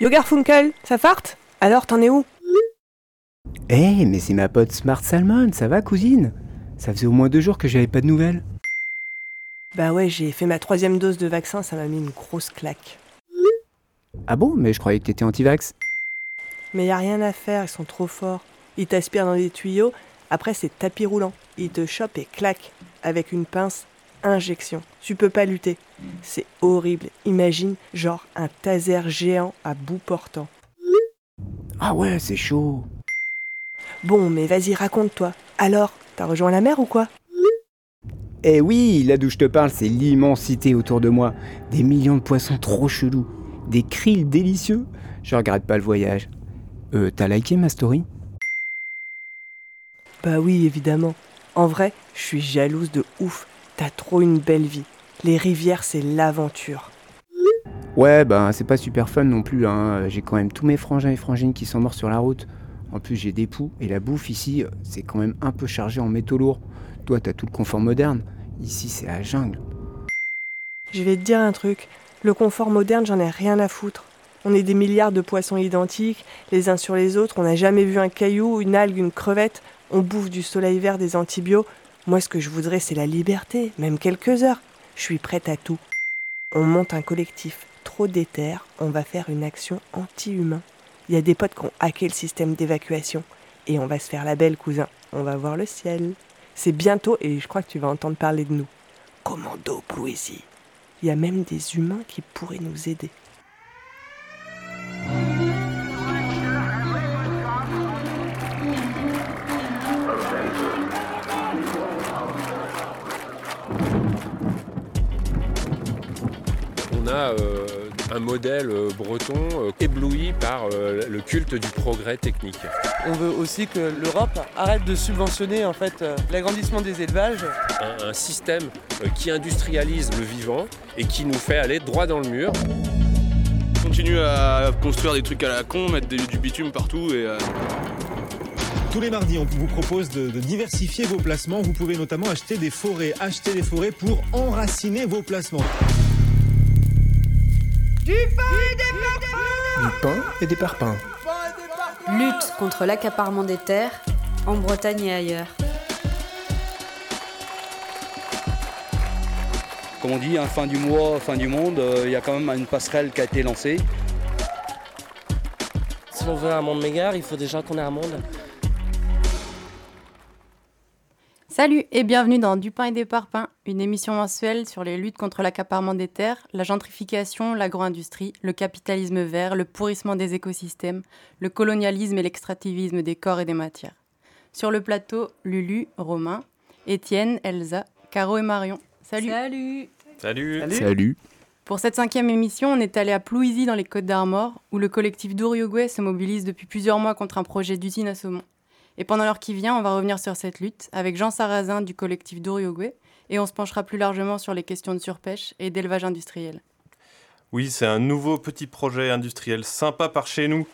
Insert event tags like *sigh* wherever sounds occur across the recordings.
Yo Garfunkel, ça farte? Alors t'en es où? Eh, mais c'est ma pote Smart Salmon, ça va cousine? Ça faisait au moins deux jours que j'avais pas de nouvelles. Bah ouais, j'ai fait ma troisième dose de vaccin, ça m'a mis une grosse claque. Ah bon? Mais je croyais que t'étais anti-vax. Mais y a rien à faire, ils sont trop forts. Ils t'aspirent dans des tuyaux, après c'est tapis roulant. Ils te chopent et claquent. Avec une pince, injection. Tu peux pas lutter. C'est horrible. Imagine, genre un taser géant à bout portant. Ah ouais, c'est chaud. Bon, mais vas-y, raconte-toi. Alors, t'as rejoint la mer ou quoi? Eh oui, là d'où je te parle, c'est l'immensité autour de moi. Des millions de poissons trop chelous. Des krills délicieux. Je regrette pas le voyage. Euh, t'as liké ma story? Bah oui, évidemment. En vrai, je suis jalouse de ouf. T'as trop une belle vie. Les rivières, c'est l'aventure. Ouais, bah c'est pas super fun non plus. Hein. J'ai quand même tous mes frangins et frangines qui sont morts sur la route. En plus, j'ai des poux et la bouffe ici, c'est quand même un peu chargé en métaux lourds. Toi, t'as tout le confort moderne. Ici, c'est la jungle. Je vais te dire un truc. Le confort moderne, j'en ai rien à foutre. On est des milliards de poissons identiques, les uns sur les autres. On n'a jamais vu un caillou, une algue, une crevette. On bouffe du soleil vert, des antibiotiques. Moi, ce que je voudrais, c'est la liberté, même quelques heures. Je suis prête à tout. On monte un collectif trop déter, on va faire une action anti-humain. Il y a des potes qui ont hacké le système d'évacuation. Et on va se faire la belle, cousin. On va voir le ciel. C'est bientôt et je crois que tu vas entendre parler de nous. Commando poésie. Il y a même des humains qui pourraient nous aider. Modèle euh, breton euh, ébloui par euh, le culte du progrès technique. On veut aussi que l'Europe arrête de subventionner en fait l'agrandissement des élevages. Un, un système qui industrialise le vivant et qui nous fait aller droit dans le mur. continue à construire des trucs à la con, mettre des- du bitume partout et euh, Tous les mardis, on vous propose de, de diversifier vos placements. Vous pouvez notamment acheter des forêts. Acheter des forêts pour enraciner vos placements. Du pain et des parpaings. Lutte contre l'accaparement des terres en Bretagne et ailleurs. Comme on dit, hein, fin du mois, fin du monde, euh, il y a quand même une passerelle qui a été lancée. Si on veut un monde meilleur, il faut déjà qu'on ait un monde. Salut et bienvenue dans Du pain et des parpaings, une émission mensuelle sur les luttes contre l'accaparement des terres, la gentrification, l'agro-industrie, le capitalisme vert, le pourrissement des écosystèmes, le colonialisme et l'extractivisme des corps et des matières. Sur le plateau, Lulu, Romain, Étienne, Elsa, Caro et Marion. Salut Salut Salut, Salut. Pour cette cinquième émission, on est allé à Plouisy dans les Côtes d'Armor, où le collectif d'Ouriouguay se mobilise depuis plusieurs mois contre un projet d'usine à saumon. Et pendant l'heure qui vient, on va revenir sur cette lutte avec Jean Sarrazin du collectif d'Ouriouguay, et on se penchera plus largement sur les questions de surpêche et d'élevage industriel. Oui, c'est un nouveau petit projet industriel sympa par chez nous.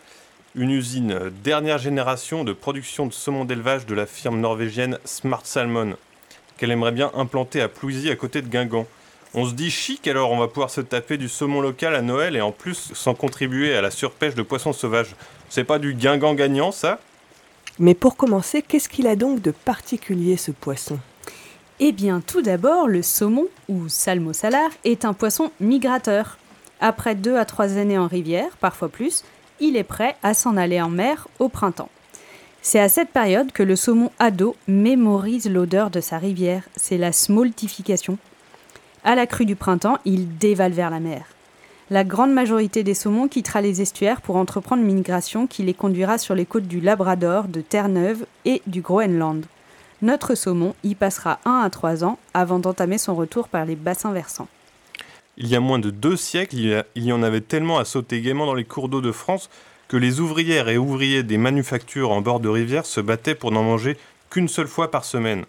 Une usine dernière génération de production de saumon d'élevage de la firme norvégienne Smart Salmon, qu'elle aimerait bien implanter à Plouisy à côté de Guingamp. On se dit chic alors, on va pouvoir se taper du saumon local à Noël et en plus sans contribuer à la surpêche de poissons sauvages. C'est pas du Guingamp gagnant ça? Mais pour commencer, qu'est-ce qu'il a donc de particulier ce poisson? Eh bien, tout d'abord, le saumon, ou salmo salar, est un poisson migrateur. Après deux à trois années en rivière, parfois plus, il est prêt à s'en aller en mer au printemps. C'est à cette période que le saumon ado mémorise l'odeur de sa rivière, c'est la smoltification. À la crue du printemps, il dévale vers la mer. La grande majorité des saumons quittera les estuaires pour entreprendre une migration qui les conduira sur les côtes du Labrador, de Terre-Neuve et du Groenland. Notre saumon y passera 1 à 3 ans avant d'entamer son retour par les bassins versants. Il y a moins de deux siècles, il y, en avait tellement à sauter gaiement dans les cours d'eau de France que les ouvrières et ouvriers des manufactures en bord de rivière se battaient pour n'en manger qu'une seule fois par semaine.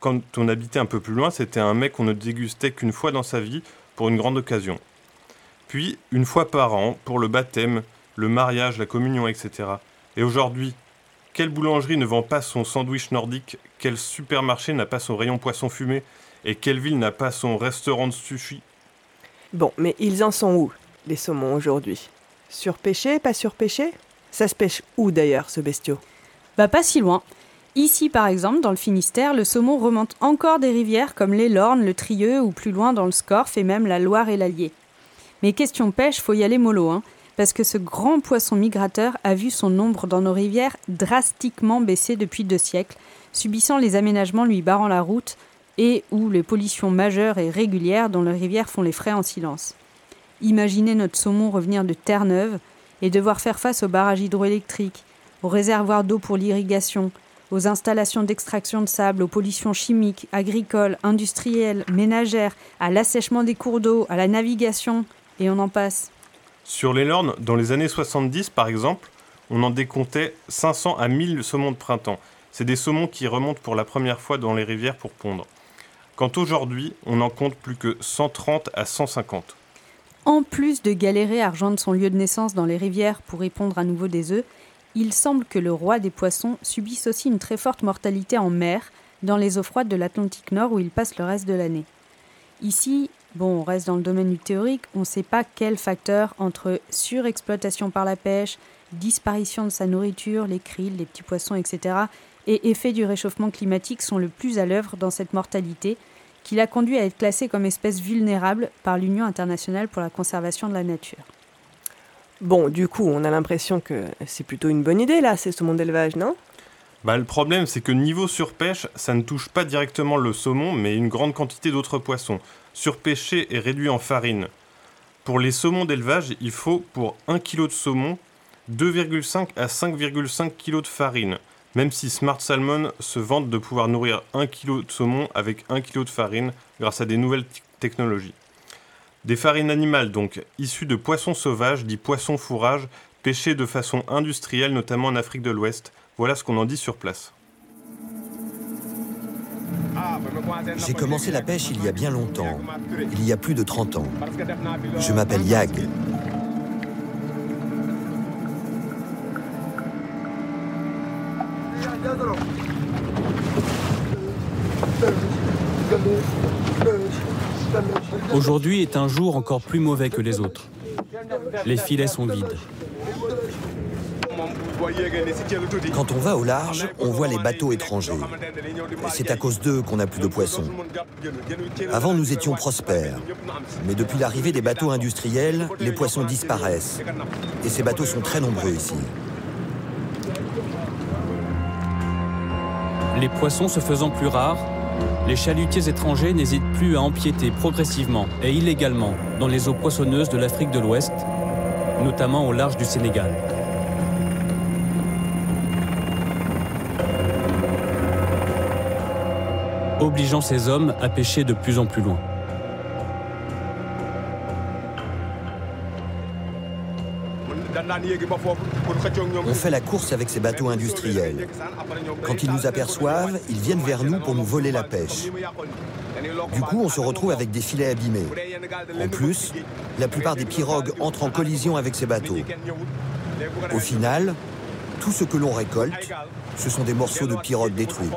Quand on habitait un peu plus loin, c'était un mec qu'on ne dégustait qu'une fois dans sa vie pour une grande occasion. Puis, une fois par an, pour le baptême, le mariage, la communion, etc. Et aujourd'hui, quelle boulangerie ne vend pas son sandwich nordique? Quel supermarché n'a pas son rayon poisson fumé? Et quelle ville n'a pas son restaurant de sushi? Bon, mais ils en sont où, les saumons, aujourd'hui? Surpêché, pas surpêché Ça se pêche où d'ailleurs, ce bestiau? Bah pas si loin. Ici, par exemple, dans le Finistère, le saumon remonte encore des rivières comme les Lornes, le Trieux ou plus loin dans le Scorff et même la Loire et l'Allier. Mais question pêche, faut y aller mollo, hein, parce que ce grand poisson migrateur a vu son nombre dans nos rivières drastiquement baisser depuis deux siècles, subissant les aménagements lui barrant la route et ou les pollutions majeures et régulières dont les rivières font les frais en silence. Imaginez notre saumon revenir de Terre-Neuve et devoir faire face aux barrages hydroélectriques, aux réservoirs d'eau pour l'irrigation, aux installations d'extraction de sable, aux pollutions chimiques, agricoles, industrielles, ménagères, à l'assèchement des cours d'eau, à la navigation, et on en passe. Sur les Lornes, dans les années 70 par exemple, on en décomptait 500 à 1000 saumons de printemps. C'est des saumons qui remontent pour la première fois dans les rivières pour pondre. Quand aujourd'hui, on en compte plus que 130 à 150. En plus de galérer à rejoindre son lieu de naissance dans les rivières pour y pondre à nouveau des œufs, il semble que le roi des poissons subisse aussi une très forte mortalité en mer, dans les eaux froides de l'Atlantique Nord où il passe le reste de l'année. Ici, bon, on reste dans le domaine du théorique, on ne sait pas quel facteur entre surexploitation par la pêche, disparition de sa nourriture, les krill, les petits poissons, etc., et effet du réchauffement climatique sont le plus à l'œuvre dans cette mortalité, qui l'a conduit à être classé comme espèce vulnérable par l'Union internationale pour la conservation de la nature. Bon, du coup, on a l'impression que c'est plutôt une bonne idée, là, c'est ce monde d'élevage, non? Bah, le problème, c'est que niveau surpêche, ça ne touche pas directement le saumon, mais une grande quantité d'autres poissons. Surpêché et réduit en farine. Pour les saumons d'élevage, il faut pour 1 kg de saumon 2,5 à 5,5 kg de farine. Même si Smart Salmon se vante de pouvoir nourrir 1 kg de saumon avec 1 kg de farine grâce à des nouvelles technologies. Des farines animales donc, issues de poissons sauvages, dits poissons fourrage, pêchés de façon industrielle notamment en Afrique de l'Ouest. Voilà ce qu'on en dit sur place. J'ai commencé la pêche il y a bien longtemps, il y a plus de 30 ans. Je m'appelle Yag. Aujourd'hui est un jour encore plus mauvais que les autres. Les filets sont vides. Quand on va au large, on voit les bateaux étrangers. C'est à cause d'eux qu'on n'a plus de poissons. Avant, nous étions prospères. Mais depuis l'arrivée des bateaux industriels, les poissons disparaissent. Et ces bateaux sont très nombreux ici. Les poissons se faisant plus rares, les chalutiers étrangers n'hésitent plus à empiéter progressivement et illégalement dans les eaux poissonneuses de l'Afrique de l'Ouest, notamment au large du Sénégal. Obligeant ces hommes à pêcher de plus en plus loin. On fait la course avec ces bateaux industriels. Quand ils nous aperçoivent, ils viennent vers nous pour nous voler la pêche. Du coup, on se retrouve avec des filets abîmés. En plus, la plupart des pirogues entrent en collision avec ces bateaux. Au final, tout ce que l'on récolte, ce sont des morceaux de pirogues détruites.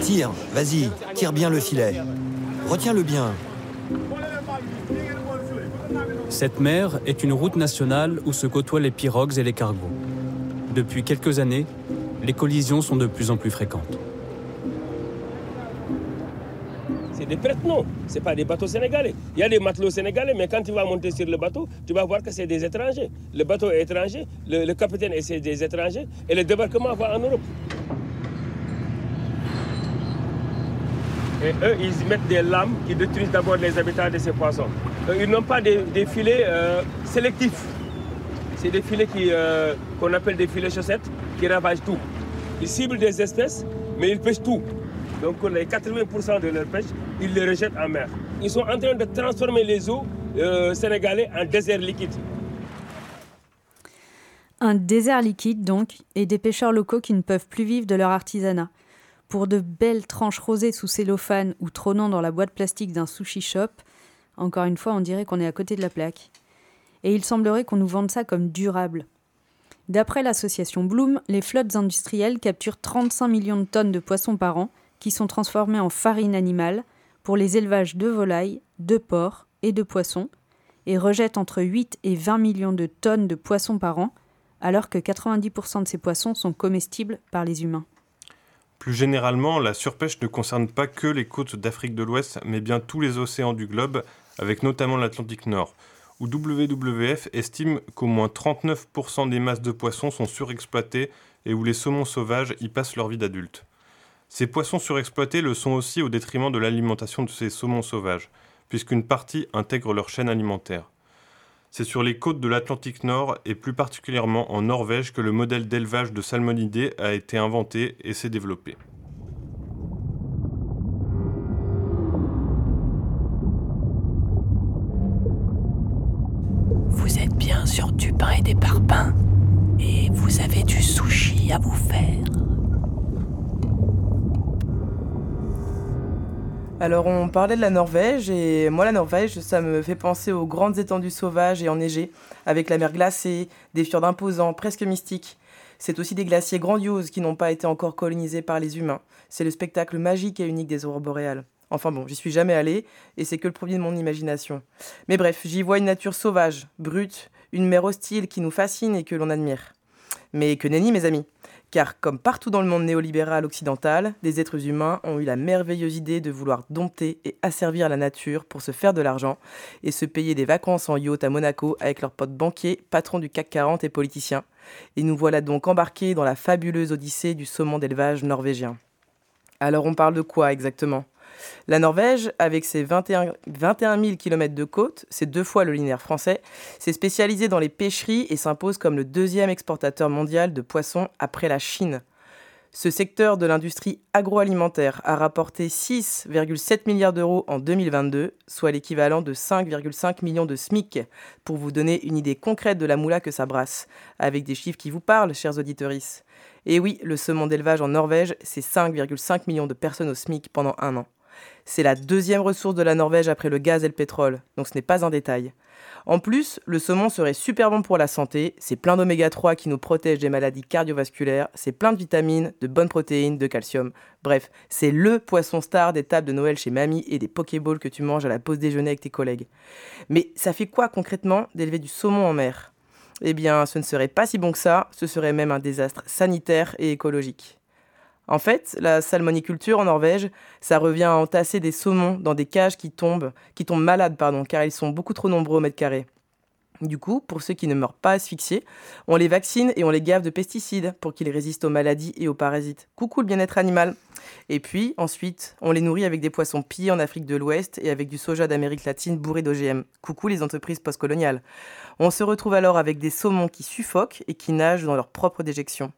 Tire, vas-y, tire bien le filet. Retiens-le bien. Cette mer est une route nationale où se côtoient les pirogues et les cargos. Depuis quelques années, les collisions sont de plus en plus fréquentes. Des prêtres, non. Ce pas des bateaux sénégalais. Il y a des matelots sénégalais, mais quand tu vas monter sur le bateau, tu vas voir que c'est des étrangers. Le bateau est étranger, le, capitaine est des étrangers, et le débarquement va en Europe. Et eux, ils mettent des lames qui détruisent d'abord les habitants de ces poissons. Ils n'ont pas des, filets euh, sélectifs. C'est des filets euh, qu'on appelle des filets chaussettes qui ravagent tout. Ils ciblent des espèces, mais ils pêchent tout. Donc les 80% de leur pêche, ils les rejettent en mer. Ils sont en train de transformer les eaux euh, sénégalais en désert liquide. Un désert liquide donc, et des pêcheurs locaux qui ne peuvent plus vivre de leur artisanat pour de belles tranches rosées sous cellophane ou trônant dans la boîte plastique d'un sushi shop, encore une fois, on dirait qu'on est à côté de la plaque. Et il semblerait qu'on nous vende ça comme durable. D'après l'association Bloom, les flottes industrielles capturent 35 millions de tonnes de poissons par an qui sont transformés en farine animale pour les élevages de volailles, de porcs et de poissons et rejettent entre 8 et 20 millions de tonnes de poissons par an, alors que 90% de ces poissons sont comestibles par les humains. Plus généralement, la surpêche ne concerne pas que les côtes d'Afrique de l'Ouest, mais bien tous les océans du globe, avec notamment l'Atlantique Nord, où WWF estime qu'au moins 39% des masses de poissons sont surexploitées et où les saumons sauvages y passent leur vie d'adulte. Ces poissons surexploités le sont aussi au détriment de l'alimentation de ces saumons sauvages, puisqu'une partie intègre leur chaîne alimentaire. C'est sur les côtes de l'Atlantique Nord et plus particulièrement en Norvège que le modèle d'élevage de salmonidés a été inventé et s'est développé. Vous êtes bien sur du pain et des parpaings et vous avez du sushi à vous faire. Alors on parlait de la Norvège et moi la Norvège ça me fait penser aux grandes étendues sauvages et enneigées avec la mer glacée, des fjords imposants, presque mystiques. C'est aussi des glaciers grandioses qui n'ont pas été encore colonisés par les humains. C'est le spectacle magique et unique des aurores boréales. Enfin bon, j'y suis jamais allé et c'est que le premier de mon imagination. Mais bref, j'y vois une nature sauvage, brute, une mer hostile qui nous fascine et que l'on admire. Mais que nenni mes amis car comme partout dans le monde néolibéral occidental, des êtres humains ont eu la merveilleuse idée de vouloir dompter et asservir la nature pour se faire de l'argent et se payer des vacances en yacht à Monaco avec leurs potes banquiers, patrons du CAC 40 et politiciens. Et nous voilà donc embarqués dans la fabuleuse odyssée du saumon d'élevage norvégien. Alors on parle de quoi exactement? La Norvège, avec ses 21, 000 km de côte, c'est deux fois le linéaire français, s'est spécialisée dans les pêcheries et s'impose comme le deuxième exportateur mondial de poissons après la Chine. Ce secteur de l'industrie agroalimentaire a rapporté 6,7 milliards d'euros en 2022, soit l'équivalent de 5,5 millions de SMIC, pour vous donner une idée concrète de la moula que ça brasse, avec des chiffres qui vous parlent, chers auditeurs. Et oui, le saumon d'élevage en Norvège, c'est 5,5 millions de personnes au SMIC pendant un an. C'est la deuxième ressource de la Norvège après le gaz et le pétrole, donc ce n'est pas un détail. En plus, le saumon serait super bon pour la santé, c'est plein d'oméga 3 qui nous protègent des maladies cardiovasculaires, c'est plein de vitamines, de bonnes protéines, de calcium. Bref, c'est le poisson star des tables de Noël chez mamie et des pokéballs que tu manges à la pause déjeuner avec tes collègues. Mais ça fait quoi concrètement d'élever du saumon en mer? Eh bien, ce ne serait pas si bon que ça, ce serait même un désastre sanitaire et écologique. En fait, la salmoniculture en Norvège, ça revient à entasser des saumons dans des cages qui tombent, qui tombent malades, pardon, car ils sont beaucoup trop nombreux au mètre carré. Du coup, pour ceux qui ne meurent pas asphyxiés, on les vaccine et on les gave de pesticides pour qu'ils résistent aux maladies et aux parasites. Coucou le bien-être animal. Et puis, ensuite, on les nourrit avec des poissons pillés en Afrique de l'Ouest et avec du soja d'Amérique latine bourré d'OGM. Coucou les entreprises postcoloniales. On se retrouve alors avec des saumons qui suffoquent et qui nagent dans leur propre déjection.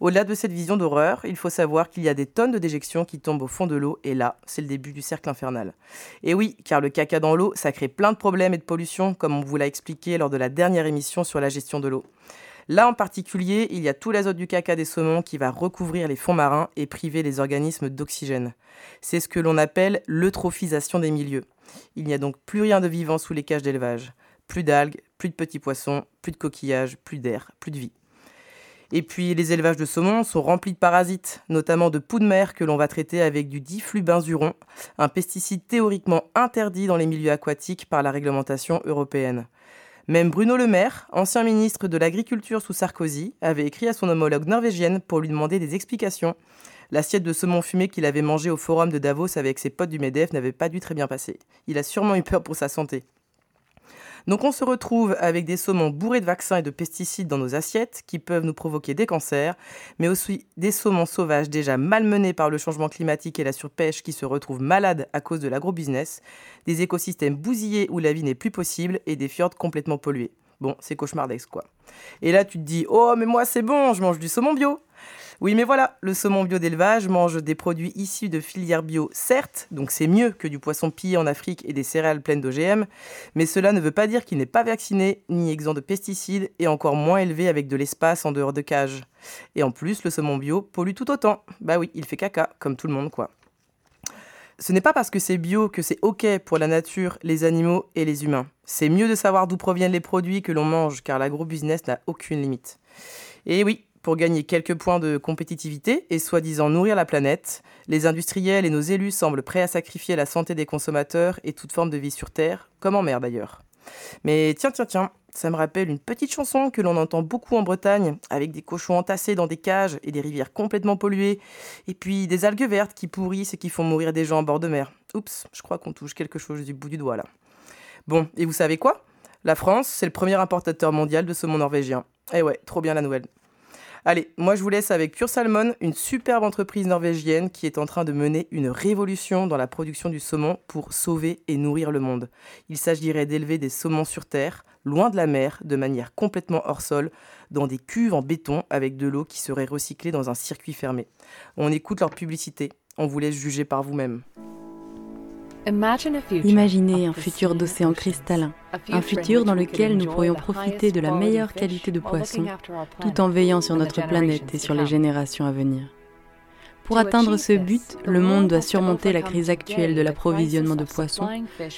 Au-delà de cette vision d'horreur, il faut savoir qu'il y a des tonnes de déjections qui tombent au fond de l'eau, et là, c'est le début du cercle infernal. Et oui, car le caca dans l'eau, ça crée plein de problèmes et de pollution, comme on vous l'a expliqué lors de la dernière émission sur la gestion de l'eau. Là en particulier, il y a tout l'azote du caca des saumons qui va recouvrir les fonds marins et priver les organismes d'oxygène. C'est ce que l'on appelle l'eutrophisation des milieux. Il n'y a donc plus rien de vivant sous les cages d'élevage. Plus d'algues, plus de petits poissons, plus de coquillages, plus d'air, plus de vie. Et puis les élevages de saumon sont remplis de parasites, notamment de poux de mer que l'on va traiter avec du diflubenzuron, un pesticide théoriquement interdit dans les milieux aquatiques par la réglementation européenne. Même Bruno Le Maire, ancien ministre de l'Agriculture sous Sarkozy, avait écrit à son homologue norvégienne pour lui demander des explications. L'assiette de saumon fumé qu'il avait mangé au forum de Davos avec ses potes du MEDEF n'avait pas dû très bien passer. Il a sûrement eu peur pour sa santé. Donc on se retrouve avec des saumons bourrés de vaccins et de pesticides dans nos assiettes qui peuvent nous provoquer des cancers, mais aussi des saumons sauvages déjà malmenés par le changement climatique et la surpêche qui se retrouvent malades à cause de l'agro-business, des écosystèmes bousillés où la vie n'est plus possible et des fjords complètement pollués. Bon, c'est cauchemardesque quoi. Et là tu te dis "Oh, mais moi c'est bon, je mange du saumon bio." Oui, mais voilà, le saumon bio d'élevage mange des produits issus de filières bio, certes, donc c'est mieux que du poisson pillé en Afrique et des céréales pleines d'OGM, mais cela ne veut pas dire qu'il n'est pas vacciné, ni exempt de pesticides, et encore moins élevé avec de l'espace en dehors de cage. Et en plus, le saumon bio pollue tout autant. Bah oui, il fait caca, comme tout le monde, quoi. Ce n'est pas parce que c'est bio que c'est ok pour la nature, les animaux et les humains. C'est mieux de savoir d'où proviennent les produits que l'on mange, car l'agro-business n'a aucune limite. Et oui, pour gagner quelques points de compétitivité et soi-disant nourrir la planète, les industriels et nos élus semblent prêts à sacrifier la santé des consommateurs et toute forme de vie sur Terre, comme en mer d'ailleurs. Mais tiens, tiens, tiens, ça me rappelle une petite chanson que l'on entend beaucoup en Bretagne, avec des cochons entassés dans des cages et des rivières complètement polluées, et puis des algues vertes qui pourrissent et qui font mourir des gens en bord de mer. Oups, je crois qu'on touche quelque chose du bout du doigt là. Bon, et vous savez quoi? La France, c'est le premier importateur mondial de saumon norvégien. Eh ouais, trop bien la nouvelle. Allez, moi je vous laisse avec Pure Salmon, une superbe entreprise norvégienne qui est en train de mener une révolution dans la production du saumon pour sauver et nourrir le monde. Il s'agirait d'élever des saumons sur terre, loin de la mer, de manière complètement hors sol, dans des cuves en béton avec de l'eau qui serait recyclée dans un circuit fermé. On écoute leur publicité, on vous laisse juger par vous-même. Imaginez un futur d'océan cristallin, un futur dans lequel nous pourrions profiter de la meilleure qualité de poisson tout en veillant sur notre planète et sur les générations à venir. Pour atteindre ce but, le monde doit surmonter la crise actuelle de l'approvisionnement de poissons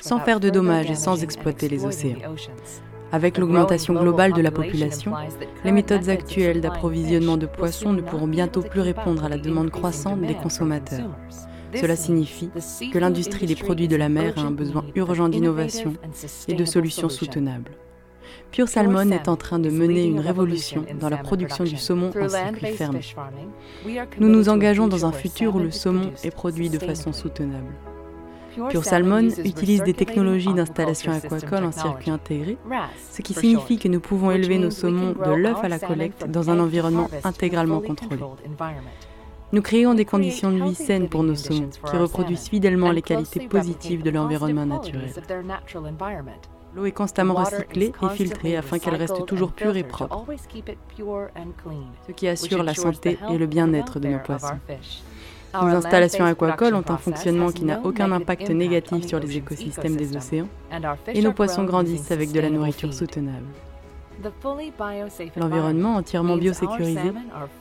sans faire de dommages et sans exploiter les océans. Avec l'augmentation globale de la population, les méthodes actuelles d'approvisionnement de poissons ne pourront bientôt plus répondre à la demande croissante des consommateurs. Cela signifie que l'industrie des produits de la mer a un besoin urgent d'innovation et de solutions soutenables. Pure Salmon est en train de mener une révolution dans la production du saumon en circuit fermé. Nous nous engageons dans un futur où le saumon est produit de façon soutenable. Pure Salmon utilise des technologies d'installation aquacole en circuit intégré, ce qui signifie que nous pouvons élever nos saumons de l'œuf à la collecte dans un environnement intégralement contrôlé. Nous créons des conditions de vie saines pour nos saumons, qui reproduisent fidèlement les qualités positives de l'environnement naturel. L'eau est constamment recyclée et filtrée afin qu'elle reste toujours pure et propre, ce qui assure la santé et le bien-être de nos poissons. Nos installations aquacoles ont un fonctionnement qui n'a aucun impact négatif sur les écosystèmes des océans et nos poissons grandissent avec de la nourriture soutenable. L'environnement entièrement biosécurisé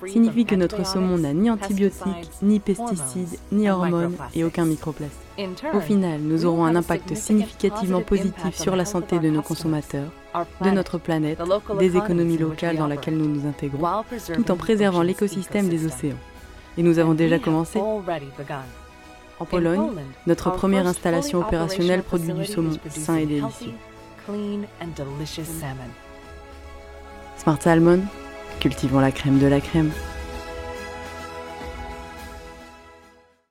signifie que notre saumon n'a ni antibiotiques, ni pesticides, ni hormones et aucun microplastique. Au final, nous aurons un impact significativement positif sur la santé de nos consommateurs, de notre planète, des économies locales dans lesquelles nous nous intégrons, tout en préservant l'écosystème des océans. Et nous avons déjà commencé. En Pologne, notre première installation opérationnelle produit du saumon sain et délicieux. Smart Salmon, cultivons la crème de la crème.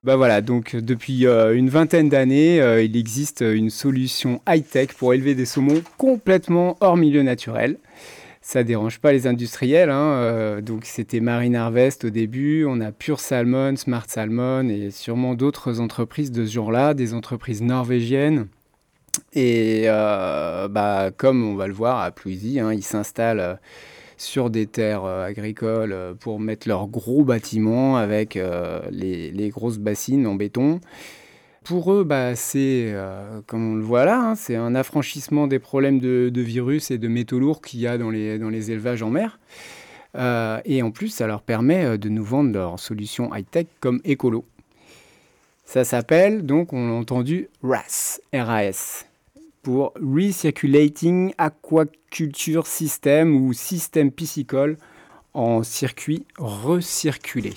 Bah voilà, donc depuis euh, une vingtaine d'années, euh, il existe une solution high-tech pour élever des saumons complètement hors milieu naturel. Ça dérange pas les industriels, hein, euh, donc c'était Marine Harvest au début, on a Pure Salmon, Smart Salmon et sûrement d'autres entreprises de ce genre-là, des entreprises norvégiennes. Et euh, bah, comme on va le voir à Plouisy, hein, ils s'installent euh, sur des terres euh, agricoles pour mettre leurs gros bâtiments avec les, grosses bassines en béton. Pour eux, bah, c'est, comme on le voit là, hein, c'est un affranchissement des problèmes de, virus et de métaux lourds qu'il y a dans les, dans les élevages en mer. et en plus, ça leur permet de nous vendre leurs solutions high-tech comme écolo. Ça s'appelle, donc on l'a entendu, RAS, RAS, pour Recirculating Aquaculture System ou système piscicole en circuit recirculé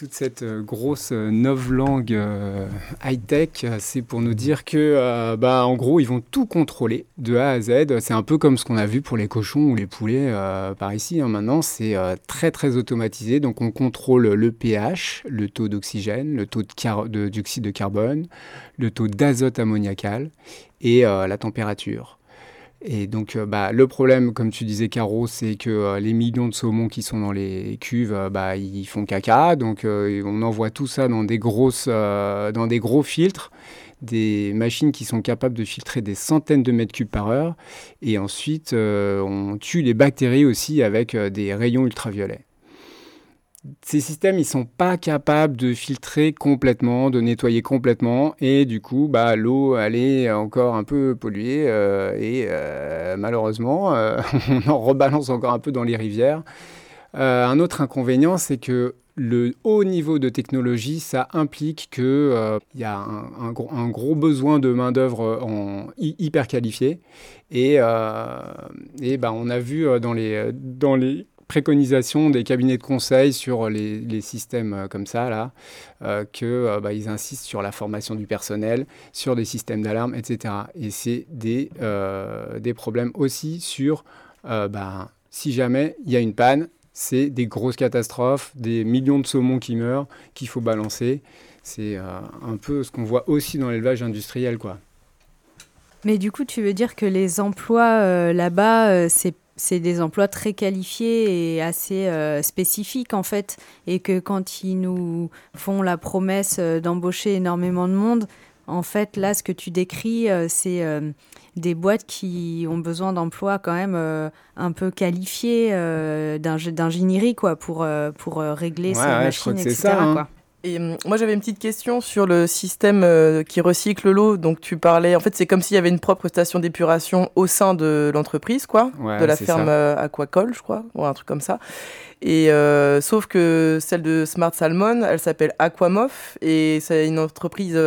toute cette euh, grosse euh, novlangue euh, high-tech, c'est pour nous dire que, bah, en gros, ils vont tout contrôler de A à Z. C'est un peu comme ce qu'on a vu pour les cochons ou les poulets par ici. Hein. Maintenant, c'est très très automatisé. Donc, on contrôle le pH, le taux d'oxygène, le taux de, de dioxyde de carbone, le taux d'azote ammoniacal et la température. Et donc, euh, bah, le problème, comme tu disais, Caro, c'est que euh, les millions de saumons qui sont dans les cuves, euh, bah, ils font caca. Donc, on envoie tout ça dans des, grosses, dans des gros filtres, des machines qui sont capables de filtrer des centaines de mètres cubes par heure. Et ensuite, on tue les bactéries aussi avec des rayons ultraviolets ces systèmes, ils sont pas capables de filtrer complètement, de nettoyer complètement, et du coup, bah, l'eau, elle est encore un peu polluée, euh, et euh, malheureusement, euh, *laughs* on en rebalance encore un peu dans les rivières. un autre inconvénient, c'est que le haut niveau de technologie, ça implique qu'il y a un, gros besoin de main-d'œuvre hyper qualifiée. Et, et bah, on a vu dans les, dans les préconisation des cabinets de conseil sur les, systèmes euh, comme ça, là, euh, qu'ils bah, ils insistent sur la formation du personnel, sur des systèmes d'alarme, etc. Et c'est des, des problèmes aussi sur, bah, si jamais il y a une panne, c'est des grosses catastrophes, des millions de saumons qui meurent, qu'il faut balancer. C'est un peu ce qu'on voit aussi dans l'élevage industriel, quoi. Mais du coup, tu veux dire que les emplois là-bas, c'est c'est des emplois très qualifiés et assez euh, spécifiques en fait, et que quand ils nous font la promesse euh, d'embaucher énormément de monde, en fait là ce que tu décris, euh, c'est des boîtes qui ont besoin d'emplois quand même un peu qualifiés d'ingénierie quoi pour pour régler ces machines, etc. Ça, hein. Et hum, moi j'avais une petite question sur le système euh, qui recycle l'eau. Donc tu parlais, en fait c'est comme s'il y avait une propre station d'épuration au sein de l'entreprise, quoi, de la ferme euh, aquacole, je crois, ou un truc comme ça. Et euh, sauf que celle de Smart Salmon, elle s'appelle Aquamof. Et c'est une entreprise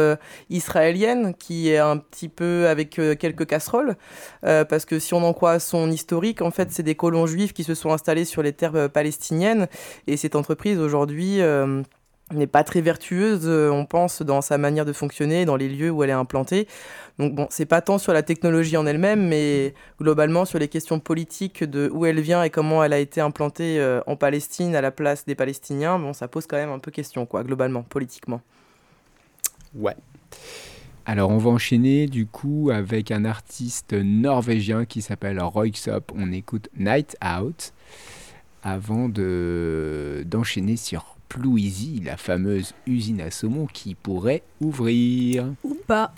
israélienne qui est un petit peu avec quelques casseroles. Parce que si on en croit son historique, en fait c'est des colons juifs qui se sont installés sur les terres palestiniennes. Et cette entreprise aujourd'hui n'est pas très vertueuse, euh, on pense, dans sa manière de fonctionner, dans les lieux où elle est implantée. Donc bon, c'est pas tant sur la technologie en elle-même, mais globalement sur les questions politiques de où elle vient et comment elle a été implantée euh, en Palestine à la place des Palestiniens. Bon, ça pose quand même un peu question, quoi, globalement, politiquement. Ouais. Alors on va enchaîner du coup avec un artiste norvégien qui s'appelle Royksop. On écoute Night Out avant de d'enchaîner sur Louisie, la fameuse usine à saumon qui pourrait ouvrir. Ou pas.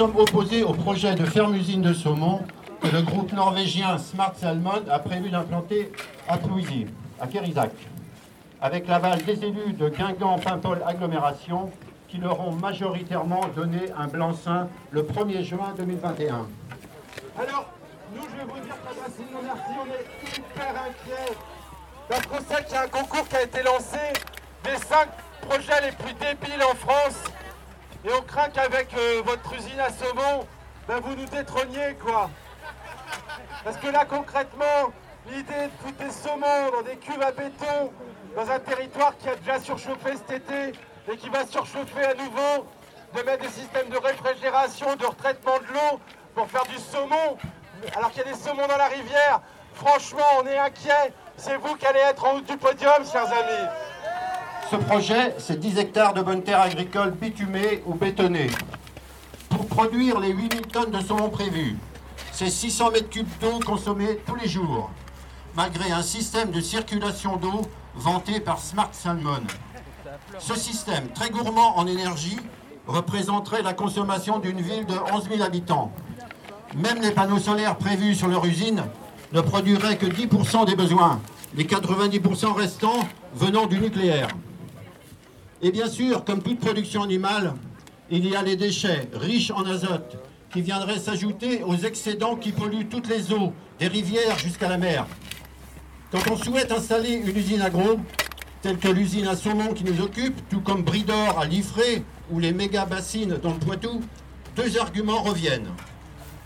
Sommes opposés au projet de ferme-usine de saumon que le groupe norvégien Smart Salmon a prévu d'implanter à Plouisy, à Kérizac, avec l'aval des élus de Guingamp-Paimpol Agglomération qui leur ont majoritairement donné un blanc-seing le 1er juin 2021. Alors, nous, je vais vous dire qu'à merci, on est hyper inquiets parce qu'on sait qu'il y a un concours qui a été lancé des cinq projets les plus débiles en France et on craint qu'avec euh, votre usine à saumon, ben vous nous détrôniez, quoi. Parce que là, concrètement, l'idée de foutre des dans des cuves à béton, dans un territoire qui a déjà surchauffé cet été et qui va surchauffer à nouveau, de mettre des systèmes de réfrigération, de retraitement de l'eau pour faire du saumon, alors qu'il y a des saumons dans la rivière. Franchement, on est inquiet. C'est vous qui allez être en haut du podium, chers amis. Ce projet, c'est 10 hectares de bonnes terres agricoles bitumées ou bétonnées. Pour produire les 8000 tonnes de saumon prévues, c'est 600 mètres cubes d'eau consommés tous les jours, malgré un système de circulation d'eau vanté par Smart Salmon. Ce système, très gourmand en énergie, représenterait la consommation d'une ville de 11 000 habitants. Même les panneaux solaires prévus sur leur usine ne produiraient que 10% des besoins, les 90% restants venant du nucléaire. Et bien sûr, comme toute production animale, il y a les déchets riches en azote qui viendraient s'ajouter aux excédents qui polluent toutes les eaux, des rivières jusqu'à la mer. Quand on souhaite installer une usine agro, telle que l'usine à saumon qui nous occupe, tout comme Bridor à Liffré ou les méga bassines dans le Poitou, deux arguments reviennent.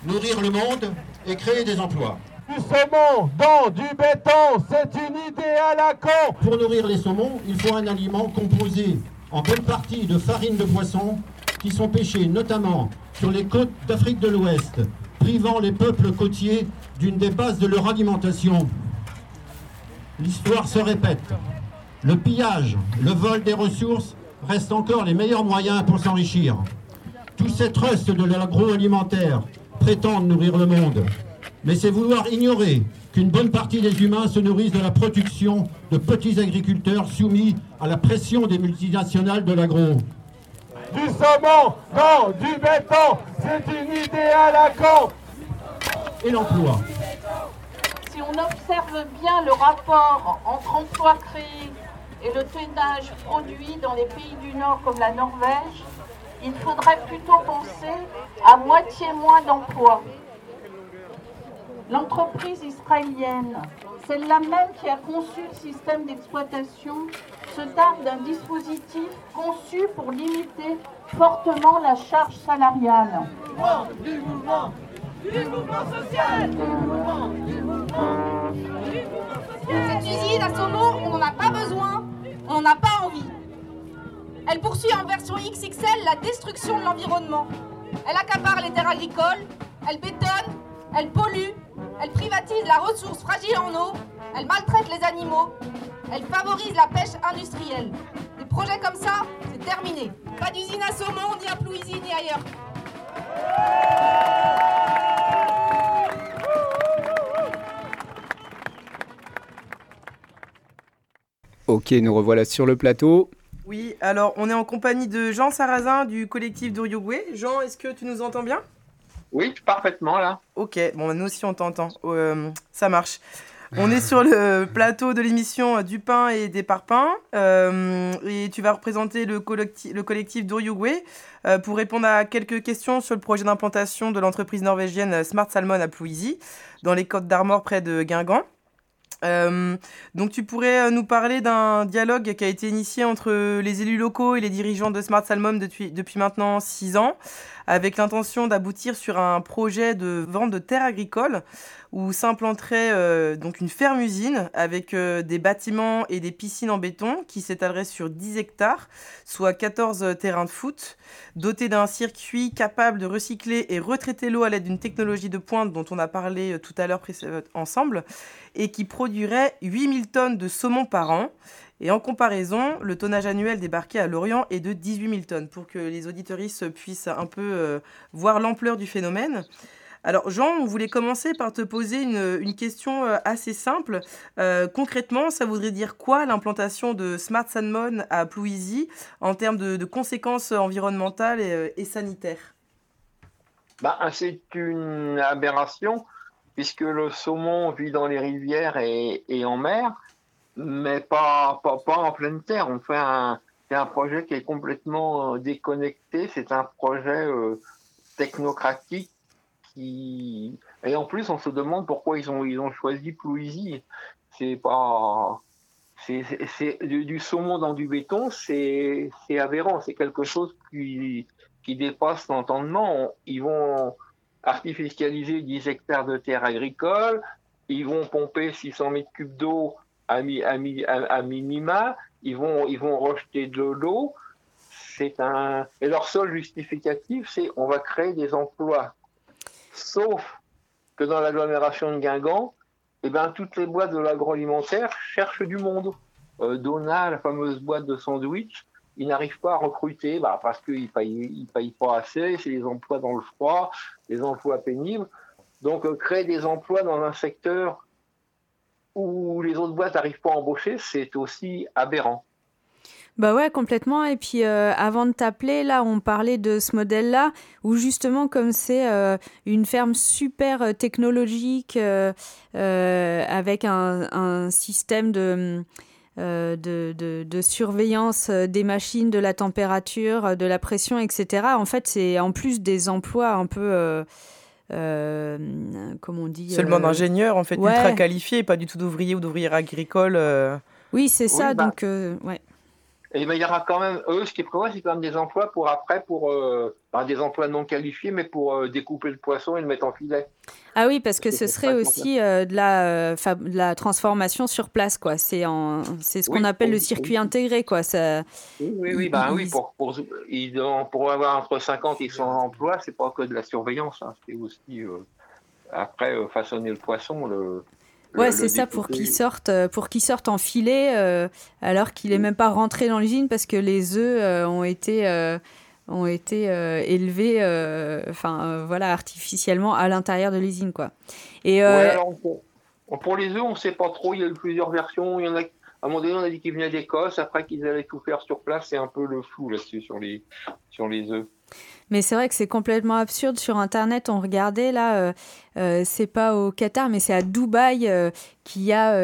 Nourrir le monde et créer des emplois. Du saumon dans du béton, c'est une idée à la con Pour nourrir les saumons, il faut un aliment composé en bonne partie de farine de poisson qui sont pêchés notamment sur les côtes d'Afrique de l'Ouest, privant les peuples côtiers d'une des bases de leur alimentation. L'histoire se répète. Le pillage, le vol des ressources restent encore les meilleurs moyens pour s'enrichir. Tous ces trusts de l'agroalimentaire prétendent nourrir le monde. Mais c'est vouloir ignorer qu'une bonne partie des humains se nourrissent de la production de petits agriculteurs soumis à la pression des multinationales de l'agro. Du saumon dans du béton, c'est une idée à la con Et l'emploi Si on observe bien le rapport entre emplois créés et le tonnage produit dans les pays du Nord comme la Norvège, il faudrait plutôt penser à moitié moins d'emplois. L'entreprise israélienne, celle-là même qui a conçu le système d'exploitation, se tarde d'un dispositif conçu pour limiter fortement la charge salariale. Du mouvement, du mouvement social, du mouvement, du mouvement, du mouvement social. Cette usine à saumon, on n'en a pas besoin, on n'en a pas envie. Elle poursuit en version XXL la destruction de l'environnement. Elle accapare les terres agricoles, elle bétonne, elle pollue, elle privatise la ressource fragile en eau, elle maltraite les animaux, elle favorise la pêche industrielle. Des projets comme ça, c'est terminé. Pas d'usine à saumon, ni à Plouisy, ni ailleurs. Ok, nous revoilà sur le plateau. Oui, alors on est en compagnie de Jean Sarrazin du collectif d'Uruguay. Jean, est-ce que tu nous entends bien? Oui, parfaitement là. Ok, bon, nous aussi on t'entend. Euh, ça marche. On est sur le plateau de l'émission Du pain et des parpaings. Euh, et tu vas représenter le, collectif, le collectif d'Uruguay euh, pour répondre à quelques questions sur le projet d'implantation de l'entreprise norvégienne Smart Salmon à Plouisy, dans les Côtes d'Armor près de Guingamp. Euh, donc tu pourrais nous parler d'un dialogue qui a été initié entre les élus locaux et les dirigeants de Smart Salmon depuis, depuis maintenant six ans, avec l'intention d'aboutir sur un projet de vente de terres agricoles où s'implanterait euh, donc une ferme-usine avec euh, des bâtiments et des piscines en béton qui s'étaleraient sur 10 hectares, soit 14 terrains de foot, dotés d'un circuit capable de recycler et retraiter l'eau à l'aide d'une technologie de pointe dont on a parlé tout à l'heure ensemble, et qui produirait 8000 tonnes de saumon par an. Et en comparaison, le tonnage annuel débarqué à Lorient est de 18 000 tonnes, pour que les auditoristes puissent un peu euh, voir l'ampleur du phénomène. Alors Jean, on voulait commencer par te poser une, question euh, assez simple. Euh, concrètement, ça voudrait dire quoi l'implantation de Smart Salmon à Plouisy en termes de, conséquences environnementales et, sanitaires? Bah, C'est une aberration puisque le saumon vit dans les rivières et en mer mais pas, pas, pas, en pleine terre. On fait un, c'est un projet qui est complètement déconnecté. C'est un projet euh, technocratique qui, et en plus, on se demande pourquoi ils ont, ils ont choisi Plouisy. C'est pas, c'est, c'est du, du, saumon dans du béton, c'est, c'est aberrant. C'est quelque chose qui, qui dépasse l'entendement. Ils vont artificialiser 10 hectares de terres agricoles. Ils vont pomper 600 mètres cubes d'eau à, mi, à, mi, à, à, minima, ils vont, ils vont rejeter de l'eau. Un et leur seul justificatif, c'est on va créer des emplois. Sauf que dans l'agglomération de Guingamp, eh ben toutes les boîtes de l'agroalimentaire cherchent du monde. euh, Dona, la fameuse boîte de sandwich, ils n'arrivent pas à recruter bah, parce qu'ils ne payent, payent pas assez, c'est des emplois dans le froid, des emplois pénibles. Donc euh, créer des emplois dans un secteur où les autres boîtes n'arrivent pas à embaucher, c'est aussi aberrant. Bah ouais, complètement. Et puis euh, avant de t'appeler, là, on parlait de ce modèle-là, où justement, comme c'est euh, une ferme super euh, technologique, avec un, système de, surveillance des machines, de la température, de la pression, etc. En fait, c'est en plus des emplois un peu... euh, comment on dit Seulement euh, d'ingénieurs, en fait, ouais. ultra qualifiés, pas du tout d'ouvriers ou d'ouvrières agricoles. euh. Oui, c'est ça. Bah. Donc, euh, ouais. Et ben, il y aura quand même, eux, ce qu'ils prévoient, c'est quand même des emplois pour après, pour euh, bah, des emplois non qualifiés, mais pour euh, découper le poisson et le mettre en filet. Ah oui, parce que ce serait aussi euh, de, la, fab- de la transformation sur place, quoi. C'est ce qu'on Oui, appelle le oui, circuit intégré, quoi. Ça, Oui, oui, ils- oui pour, pour, ils ont- pour avoir entre 50 et 100 emplois, c'est pas que de la surveillance, hein, c'est aussi après façonner le poisson. Le- Ouais, c'est ça pour qu'ils sortent, euh, pour qu'ils sortent en filet, euh, alors qu'il est même pas rentré dans l'usine parce que les œufs euh, ont été euh, ont été élevés, enfin voilà, artificiellement à l'intérieur de l'usine, quoi. Et Ouais, alors, pour, pour les œufs, on ne sait pas trop. Il y a eu plusieurs versions. Il y en a, à un moment donné, on a dit qu'ils venaient d'Écosse. Après qu'ils allaient tout faire sur place, c'est un peu le flou là-dessus sur les, sur les œufs. Mais c'est vrai que c'est complètement absurde. Sur Internet, on regardait, là, euh, euh, c'est pas au Qatar, mais c'est à Dubaï euh, qu'il y a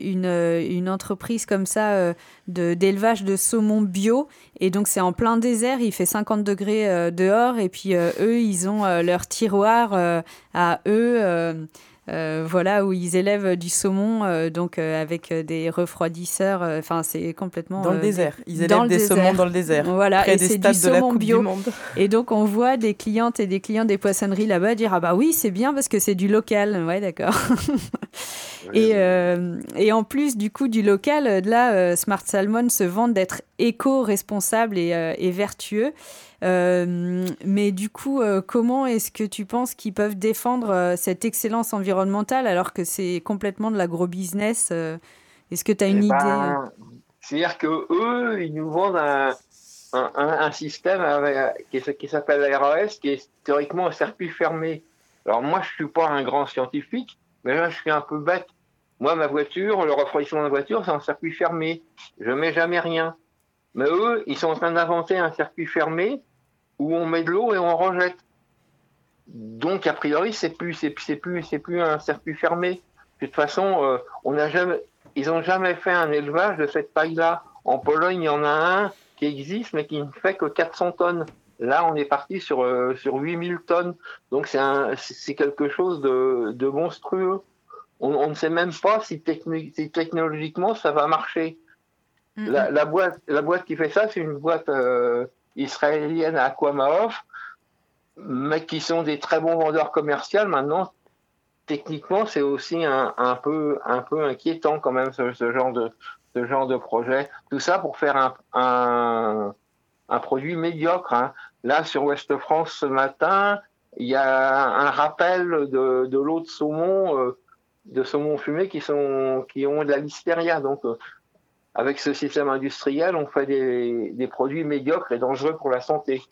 une, entreprise comme ça d'élevage de, saumon bio. Et donc, c'est en plein désert, il fait 50 degrés dehors. Et puis, eux, ils ont leur tiroir à eux. Euh, voilà où ils élèvent du saumon euh, donc euh, avec des refroidisseurs euh, enfin c'est complètement Dans le euh, désert. Ils élèvent des désert. saumons dans le désert, voilà près et des c'est stades du de la saumon Coupe du bio Monde. et donc on voit des clientes et des clients des poissonneries là-bas dire ah bah oui c'est bien parce que c'est du local ouais d'accord *laughs* et, euh, et en plus du coup du local là euh, Smart Salmon se vante d'être éco-responsable et, euh, et vertueux Euh, mais du coup euh, comment est-ce que tu penses qu'ils peuvent défendre euh, cette excellence environnementale alors que c'est complètement de l'agro-business euh, est-ce que tu as une Eh idée? ben, C'est-à-dire que eux, ils nous vendent un, un, un- un système avec- qui, qui s'appelle la RAS, qui est théoriquement un circuit fermé. Alors moi, je suis pas un grand scientifique, mais là, je suis un peu bête. Moi, ma voiture, le refroidissement de la voiture, c'est un circuit fermé. Je mets jamais rien. Mais eux, ils sont en train d'inventer un circuit fermé où on met de l'eau et on rejette. Donc, a priori, c'est plus, c'est, c'est plus, c'est plus un circuit fermé. De toute façon, euh, on n'a jamais, ils n'ont jamais fait un élevage de cette taille-là. En Pologne, il y en a un qui existe, mais qui ne fait que 400 tonnes. Là, on est parti sur, euh, sur 8000 tonnes. Donc, c'est, un, c'est quelque chose de, de monstrueux. On, on ne sait même pas si, techni- si technologiquement ça va marcher. La, la boîte, la boîte qui fait ça, c'est une boîte euh, israélienne à mais qui sont des très bons vendeurs commerciaux. Maintenant, techniquement, c'est aussi un, peu, inquiétant quand même ce, ce genre de, projet. Tout ça pour faire un, produit médiocre. hein. Là, sur Ouest France ce matin, il y a un rappel de, de l'eau de saumon, euh, de saumon fumé qui ont de la listeria. Donc, euh, avec ce système industriel, on fait des, des produits médiocres et dangereux pour la santé.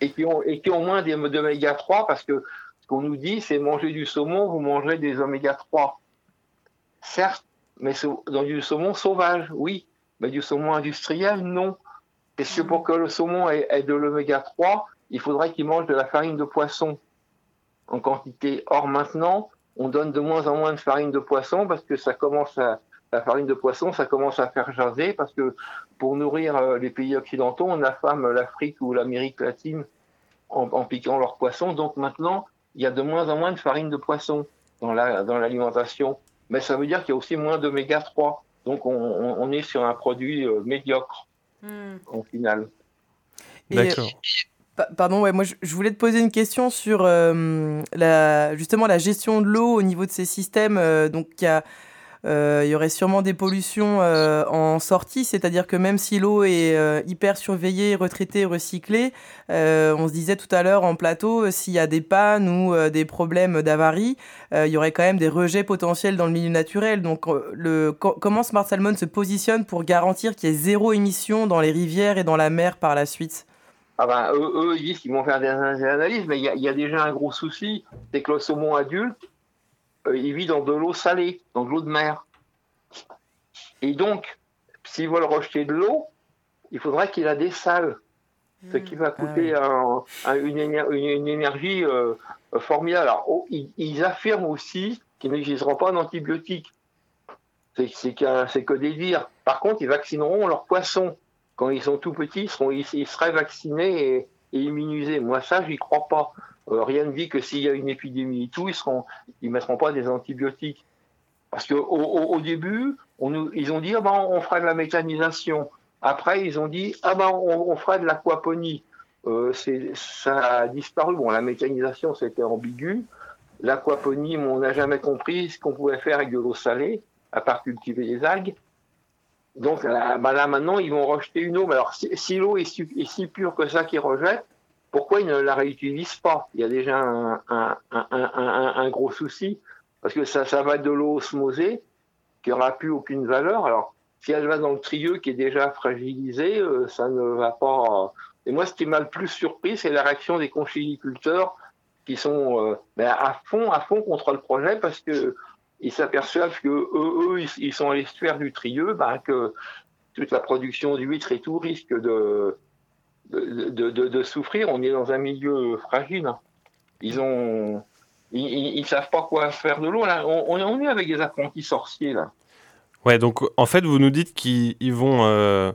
Et qui ont, et qui ont moins des- d'oméga 3 parce que ce qu'on nous dit, c'est manger du saumon, vous mangez des oméga 3. Certes, mais dans du saumon sauvage, oui. Mais du saumon industriel, non. Parce que pour que le saumon ait, ait de l'oméga 3, il faudrait qu'il mange de la farine de poisson en quantité. Or, maintenant, on donne de moins en moins de farine de poisson parce que ça commence à, la farine de poisson, ça commence à faire jaser parce que pour nourrir euh, les pays occidentaux, on affame l'Afrique ou l'Amérique latine en, en piquant leurs poissons. Donc maintenant, il y a de moins en moins de farine de poisson dans la dans l'alimentation. Mais ça veut dire qu'il y a aussi moins d'oméga 3. Donc on, on- on est sur un produit euh, médiocre au final. Et, euh, pa- Pardon, ouais, moi je, je voulais te poser une question sur euh, la, justement la gestion de l'eau au niveau de ces systèmes. euh, donc il y a il y aurait sûrement des pollutions en sortie, c'est-à-dire que même si l'eau est hyper surveillée, retraitée, recyclée, on se disait tout à l'heure en plateau, s'il y a des pannes ou des problèmes d'avarie, il y aurait quand même des rejets potentiels dans le milieu naturel. Donc, comment Smart Salmon se positionne pour garantir qu'il y ait zéro émission dans les rivières et dans la mer par la suite? Ah ben, eux, ils disent qu'ils vont faire des, analyses, mais il y, a déjà un gros souci, c'est que le saumon adulte, euh, il vit dans de l'eau salée, dans de l'eau de mer. Et donc, s'ils veulent rejeter de l'eau, il faudrait qu'il a des salles, ce qui va hmm. coûter ah une, énergie euh, formidable. Alors, oh, ils, affirment aussi qu'ils n'utiliseront pas d'antibiotiques. C'est que des dires. Par contre, ils vaccineront leurs poissons quand ils sont tout petits, ils, seraient vaccinés et, immunisés. Moi, ça, j'y crois pas. Euh, rien ne dit que s'il y a une épidémie et tout, ils ils mettront pas des antibiotiques. Parce qu'au au, début, ils ont dit, ah ben, on fera de la mécanisation. Après, ils ont dit, ah ben, on, on fera de l'aquaponie. Euh, ça a disparu. Bon, la mécanisation, c'était ambigu. L'aquaponie, on n'a jamais compris ce qu'on pouvait faire avec de l'eau salée, à part cultiver des algues. Donc là, là, maintenant, ils vont rejeter une eau. Mais alors, si, l'eau est, si pure que ça qu'ils rejettent, pourquoi ils ne la réutilisent pas? Il y a déjà un, gros souci, parce que ça, va de l'eau osmosée, qui n'aura plus aucune valeur. Alors, si elle va dans le trieux qui est déjà fragilisé, euh, ça ne va pas. Et moi, ce qui m'a le plus surpris, c'est la réaction des conchiliculteurs qui sont euh, ben, à fond, à fond contre le projet, parce que ils s'aperçoivent que eux, eux, ils sont à l'estuaire du Trieux, ben, que toute la production d'huîtres et tout risque de de, de, de, souffrir. On est dans un milieu fragile. Ils ont, ils, ils, savent pas quoi faire de l'eau. Là, on, on, est avec des apprentis sorciers là. Ouais, donc en fait, vous nous dites qu'ils vont, euh,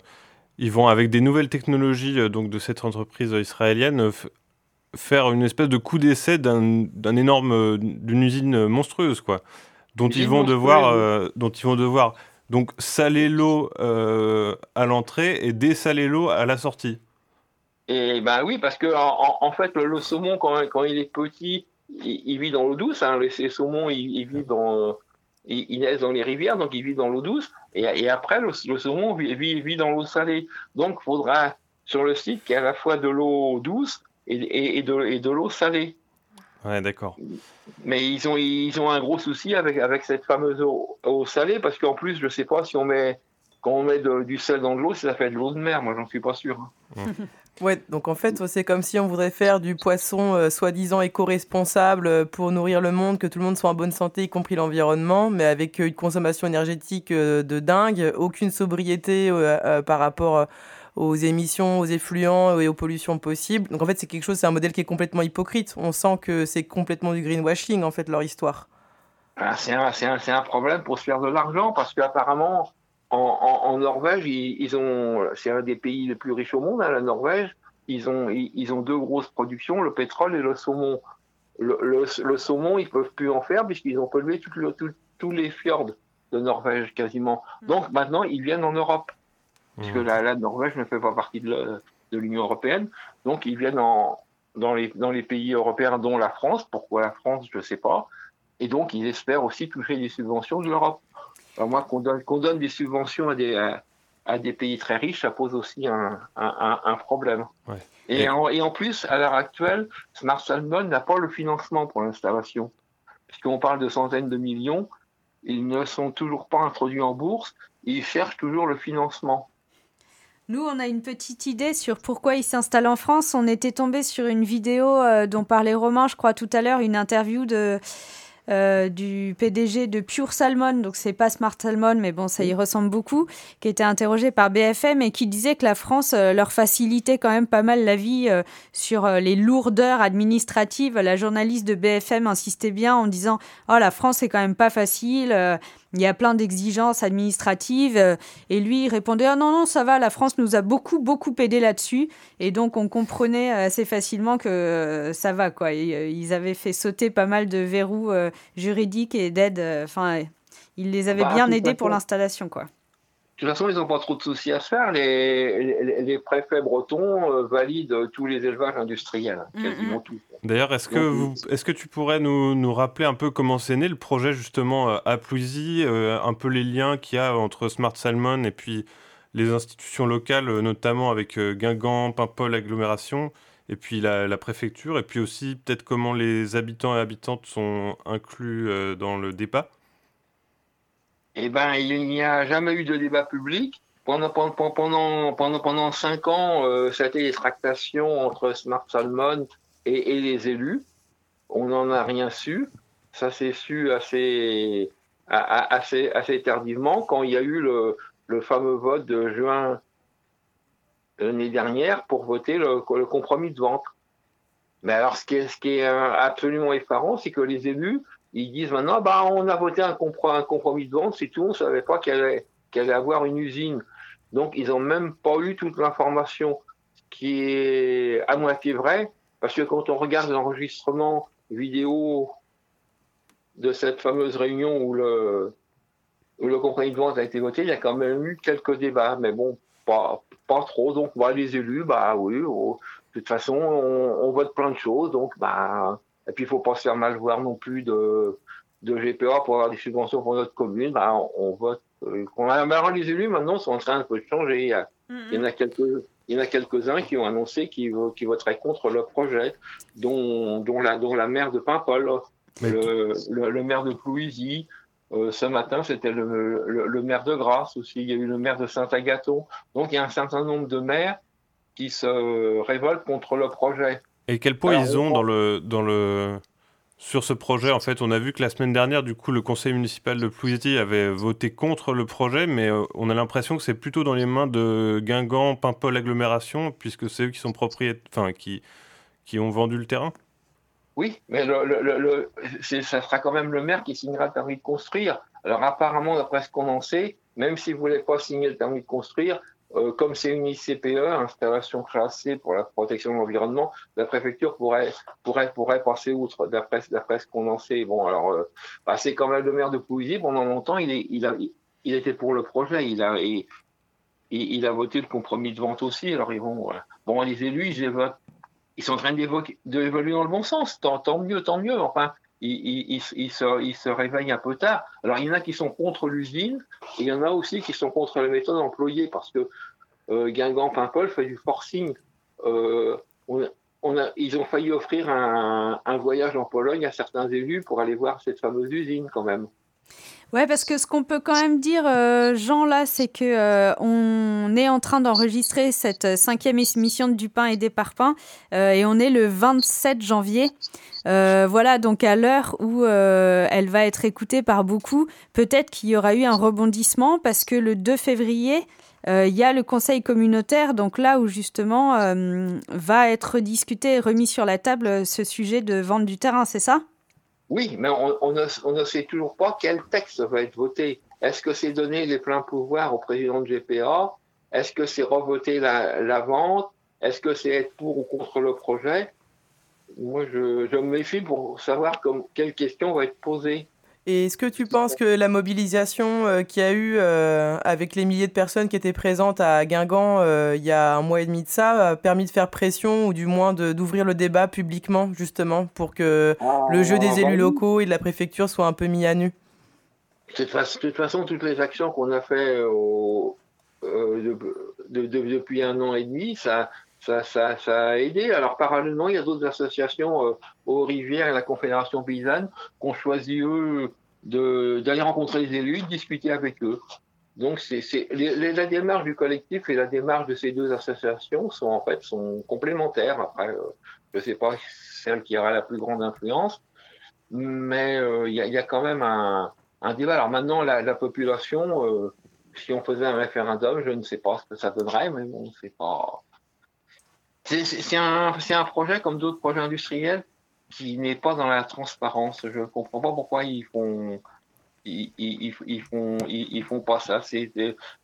ils vont avec des nouvelles technologies euh, donc de cette entreprise israélienne faire une espèce de coup d'essai d'un énorme, d'une usine monstrueuse, quoi dont ils vont devoir, euh, dont ils vont devoir donc saler l'eau euh, à l'entrée et dessaler l'eau à la sortie. Et ben oui, parce que en, fait, le, saumon, quand, quand, il est petit, il, vit dans l'eau douce. Hein. Les, saumons, ils, vivent dans, ils, naissent dans les rivières, donc ils vivent dans l'eau douce. Et, après, le, saumon vit, vit, dans l'eau salée. Donc, il faudra sur le site qu'il y ait à la fois de l'eau douce et, et de l'eau salée. Ouais, d'accord. Mais ils ont, ils ont un gros souci avec, avec cette fameuse eau, salée, parce qu'en plus, je sais pas si on met, quand on met du sel dans de l'eau, ça fait de l'eau de mer, moi j'en suis pas sûr. Hein. Ouais, donc en fait, c'est comme si on voudrait faire du poisson euh, soi-disant éco-responsable euh, pour nourrir le monde, que tout le monde soit en bonne santé, y compris l'environnement, mais avec euh, une consommation énergétique de dingue, aucune sobriété par rapport aux émissions, aux effluents et aux pollutions possibles. Donc en fait, c'est quelque chose, c'est un modèle qui est complètement hypocrite. On sent que c'est complètement du greenwashing, en fait, leur histoire. Ah, c'est un, un, un, problème pour se faire de l'argent parce qu'apparemment, en, en, Norvège, ils, ont, c'est un des pays les plus riches au monde, hein, la Norvège. Ils ont, ils, ont deux grosses productions, le pétrole et le saumon. Le, le, saumon, ils peuvent plus en faire puisqu'ils ont pollué tous les fjords de Norvège quasiment. Mm. Donc maintenant, ils viennent en Europe puisque mmh. la, Norvège ne fait pas partie de l'Union européenne. Donc ils viennent en, dans, les, dans les pays européens, dont la France. Pourquoi la France, je ne sais pas. Et donc ils espèrent aussi toucher des subventions de l'Europe. Moi, qu'on donne, qu'on donne des subventions à des, à, des pays très riches, ça pose aussi un, un, un problème. Et, en, et, en, plus, à l'heure actuelle, Smart Salmon n'a pas le financement pour l'installation. Puisqu'on parle de centaines de millions, ils ne sont toujours pas introduits en bourse, ils cherchent toujours le financement. Nous, on a une petite idée sur pourquoi il s'installe en France. On était tombé sur une vidéo euh, dont parlait Romain, je crois, tout à l'heure, une interview de euh, du PDG de Pure Salmon, donc c'est pas Smart Salmon, mais bon, ça y ressemble beaucoup, qui était interrogé par BFM et qui disait que la France euh, leur facilitait quand même pas mal la vie euh, sur les lourdeurs administratives. La journaliste de BFM insistait bien en disant Oh, la France, c'est quand même pas facile. Il y a plein d'exigences administratives. Et lui, il répondait Ah non, non, ça va, la France nous a beaucoup, beaucoup aidé là-dessus. Et donc, on comprenait assez facilement que ça va, quoi. ils avaient fait sauter pas mal de verrous juridique et d'aide. Euh, enfin, il les avait bah, bien aidés pour l'installation, quoi. Toute façon, ils n'ont pas trop de soucis à se faire. Les, les, les préfets bretons euh, valident tous les élevages industriels, Mm, quasiment tous. D'ailleurs, est-ce que, vous, est-ce que tu pourrais nous, nous rappeler un peu comment c'est né le projet justement euh, à Plouisy, euh, un peu les liens qu'il y a entre Smart Salmon et puis les institutions locales, euh, notamment avec euh, Guingamp, Paimpol, agglomération, et puis la, la préfecture, et puis aussi peut-être comment les habitants et habitantes sont inclus euh, dans le débat? Eh ben, il n'y a jamais eu de débat public. Pendant, pendant, pendant, pendant, cinq ans, euh, ça a été des tractations entre Smart Salmon et, les élus. On n'en a rien su. Ça s'est su assez, assez, assez tardivement quand il y a eu le, le fameux vote de juin l'année dernière pour voter le, le compromis de vente. Mais alors, ce qui est, ce qui est euh, absolument effarant, c'est que les élus, ils disent maintenant, bah, on a voté un, compro- un compromis de vente, c'est tout, on ne savait pas qu'elle allait, avoir une usine. Donc, ils n'ont même pas eu toute l'information, ce qui est à moitié vrai, parce que quand on regarde l'enregistrement vidéo de cette fameuse réunion où le, compromis de vente a été voté, il y a quand même eu quelques débats, mais bon, pas, pas trop. Donc, bah, les élus, bah oui, oh, de toute façon, on, on vote plein de choses, donc, bah, et puis il faut pas se faire mal voir non plus de, de GPA pour avoir des subventions pour notre commune, bah, on, on vote. Euh, on a, bah, alors, les élus maintenant sont en train un peu de changer. Il y, a- il y en a quelques. Il y en a quelques-uns qui ont annoncé qu'ils vo- qu'ils voteraient contre le projet, dont, dont, la, dont la maire de Paimpol, le, le, le maire de Plouisy. Euh, ce matin, c'était le, le, le maire de Grasse aussi. Il y a eu le maire de Saint-Agathon. Donc, il y a un certain nombre de maires qui se révoltent contre le projet. Et quel poids Alors, ils on ont dans le, dans le, sur ce projet En fait, on a vu que la semaine dernière, du coup, le conseil municipal de Plouisy avait voté contre le projet, mais euh, on a l'impression que c'est plutôt dans les mains de Guingamp, Paimpol agglomération, puisque c'est eux qui sont propriétaires, enfin, qui, qui ont vendu le terrain. Oui, mais le, ça sera quand même le maire qui signera le permis de construire. Alors apparemment, d'après ce qu'on en sait, même s'il ne voulait pas signer le permis de construire, euh, comme c'est une ICPE, installation classée pour la protection de l'environnement, la préfecture pourrait, pourrait, pourrait passer outre, d'après ce qu'on en sait. Bon, alors, euh, bah, c'est même le maire de Pouilly, pendant longtemps, il, est, il, a, il était pour le projet, il a, il, a voté le compromis de vente aussi, alors ils vont, voilà. Bon, les élus, ils ils sont en train d'évoluer dans le bon sens. Tant, tant mieux, tant mieux. Enfin, ils, se, ils réveillent un peu tard. Alors, il y en a qui sont contre l'usine il y en a aussi qui sont contre les méthodes employées parce que euh, Guingamp Paimpol fait du forcing. Euh, ils ont failli offrir un voyage en Pologne à certains élus pour aller voir cette fameuse usine quand même. Ouais, parce que ce qu'on peut quand même dire, euh, Jean, là, c'est que euh, on est en train d'enregistrer cette euh, cinquième émission de Du pain et des parpaings, et on est le 27 janvier. Voilà, donc à l'heure où elle va être écoutée par beaucoup, peut-être qu'il y aura eu un rebondissement parce que le 2 février, il y a le conseil communautaire, donc là où justement va être discuté et remis sur la table ce sujet de vente du terrain, c'est ça? Oui, mais on, ne, sait toujours pas quel texte va être voté. Est-ce que c'est donner les pleins pouvoirs au président de GPA Est-ce que c'est revoter la, vente? Est-ce que c'est être pour ou contre le projet? Moi, je, je me méfie pour savoir comme, quelle question va être posée. Et est-ce que tu penses que la mobilisation euh, qu'il y a eu euh, avec les milliers de personnes qui étaient présentes à Guingamp euh, il y a un mois et demi de ça a permis de faire pression ou du moins d'ouvrir le débat publiquement justement pour que le jeu des bah élus locaux et de la préfecture soit un peu mis à nu? De toute façon, toutes les actions qu'on a fait au- de- de- de- depuis un an et demi, ça, ça, ça, ça a aidé. Alors parallèlement, il y a d'autres associations euh, aux rivières et la Confédération paysanne qui ont choisi eux d'aller rencontrer les élus, de discuter avec eux. Donc c'est la démarche du collectif et la démarche de ces deux associations sont en fait sont complémentaires. Après, euh, je ne sais pas celle qui aura la plus grande influence, mais euh, il y, a, il y a quand même un, un débat. Alors maintenant, la, la population, euh, si on faisait un référendum, je ne sais pas ce que ça donnerait, mais bon, c'est pas. C'est- un, un projet comme d'autres projets industriels qui n'est pas dans la transparence. Je ne comprends pas pourquoi ils font. Ils, font, ils, font pas ça.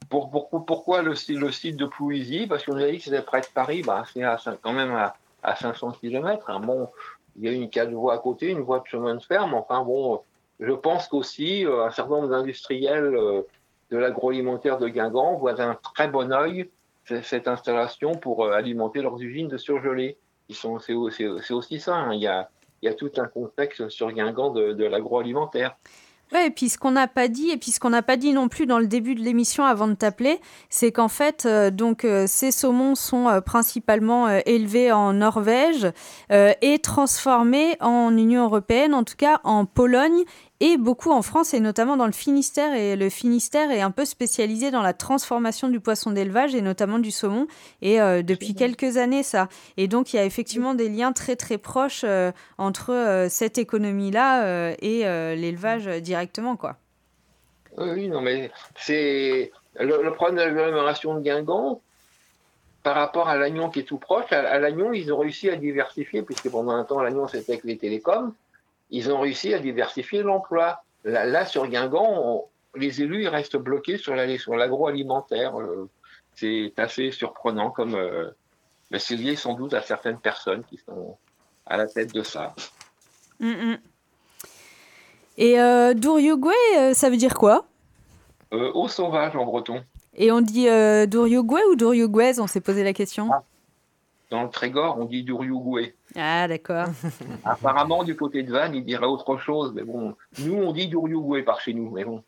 Pour, pour- pourquoi le, site- de Pouilly Parce qu'on nous a dit que c'était près de Paris. Bah, c'est quand même à, à 500 km. Hein. Bon, il y a une quatre voies à côté, une voie de chemin de fer, mais enfin bon, je pense qu'aussi euh, un certain nombre d'industriels euh, de l'agroalimentaire de Guingamp voient d'un très bon œil cette installation pour alimenter leurs usines de surgelés. C'est aussi ça. Hein. Il, y a, il, y a, tout un contexte sur Guingamp de, de l'agroalimentaire. Ouais, et puis ce qu'on n'a pas dit, et puis ce qu'on n'a pas dit non plus dans le début de l'émission avant de t'appeler, c'est qu'en fait, euh, donc euh, ces saumons sont euh, principalement élevés en Norvège et transformés en Union européenne, en tout cas en Pologne et beaucoup en France et notamment dans le Finistère. Et le Finistère est un peu spécialisé dans la transformation du poisson d'élevage et notamment du saumon. Et euh, depuis quelques années, ça. Et donc, il y a effectivement des liens très très proches euh, entre euh, cette économie-là et l'élevage directement, quoi. Oui, non, mais c'est le, problème de l'agglomération de Guingamp par rapport à l'Agnon qui est tout proche. À, à l'Agnon, ils ont réussi à diversifier, puisque pendant un temps, l'Agnon, c'était avec les télécoms ils ont réussi à diversifier l'emploi. Là, sur Guingamp, les élus ils restent bloqués sur l'agroalimentaire. Euh, c'est assez surprenant comme euh, mais c'est lié sans doute à certaines personnes qui sont à la tête de ça. Mm, mm. Et euh, euh, ça veut dire quoi? Au sauvage en breton. Et on dit euh, ou Douriouguez On s'est posé la question. Ah. Dans le Trégor, on dit Douriougué. Ah, d'accord. *laughs* Apparemment, du côté de Vannes, il dirait autre chose, mais bon, nous, on dit Douriougué par chez nous, mais bon,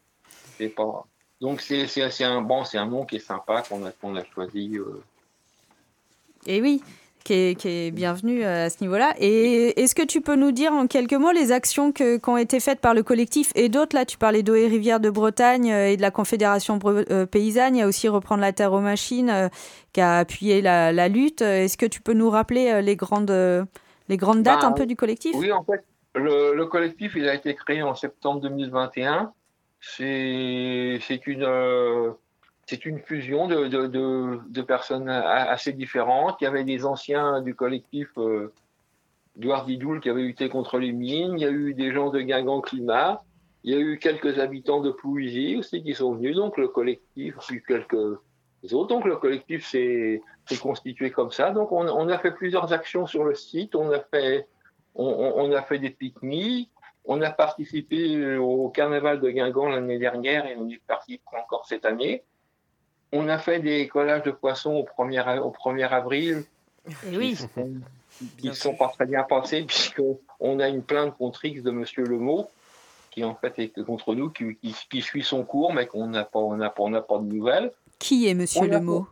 c'est pas. Donc, c'est un, bon, un nom qui est sympa qu'on a, qu'on a choisi. Euh. Et oui, qui est, qui est bienvenu euh, à ce niveau-là. Et est-ce que tu peux nous dire en quelques mots les actions que, qui ont été faites par le collectif et d'autres? Là, tu parlais d'Eau et Rivière de Bretagne euh, et de la Confédération paysanne. Il y a aussi Reprendre la terre aux machines qui a appuyé la, la lutte. Est-ce que tu peux nous rappeler les grandes les grandes dates un ben, peu du collectif? Oui, en fait, le, collectif, il a été créé en septembre 2021. C'est une, euh, c'est une fusion de, personnes assez différentes. Il y avait des anciens du collectif euh, Didoul qui avaient lutté contre les mines. Il y a eu des gens de Guingamp Climat. Il y a eu quelques habitants de Plouisy aussi qui sont venus. Donc le collectif, puis quelques autres. Donc le collectif s'est constitué comme ça. Donc on, a fait plusieurs actions sur le site. On a fait, des pique-niques. On a participé au carnaval de Guingamp l'année dernière et on y participe encore cette année. On a fait des collages de poissons au 1er, au 1er avril. Et oui. Ils ne *laughs* sont pas très bien passés puisqu'on a une plainte contre X de Monsieur Lemot qui en fait est contre nous, qui, qui, suit son cours mais qu'on n'a pas, on pas, pas de nouvelles. Qui est Monsieur Lemot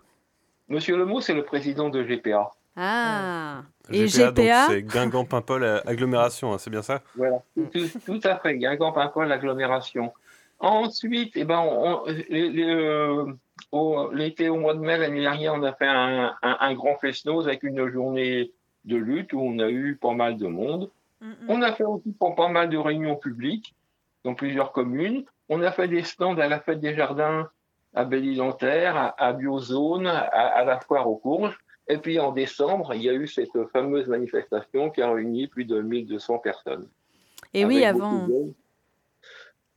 Monsieur Lemot, c'est le président de GPA. Ah Et GPA, c'est Guingamp-Pimpol agglomération, hein, c'est bien ça? Voilà, tout, à fait, Guingamp-Pimpol agglomération. Ensuite, eh ben, euh, l'été au mois de mai l'année dernière, on a fait un, un, grand fest-noz avec une journée de lutte où on a eu pas mal de monde. On a fait aussi pas mal de réunions publiques dans plusieurs communes. On a fait des stands à la fête des jardins à belle à, Biozone, à, la foire aux courges. Et puis en décembre, il y a eu cette fameuse manifestation qui a réuni plus de 1200 personnes. Et oui, avant.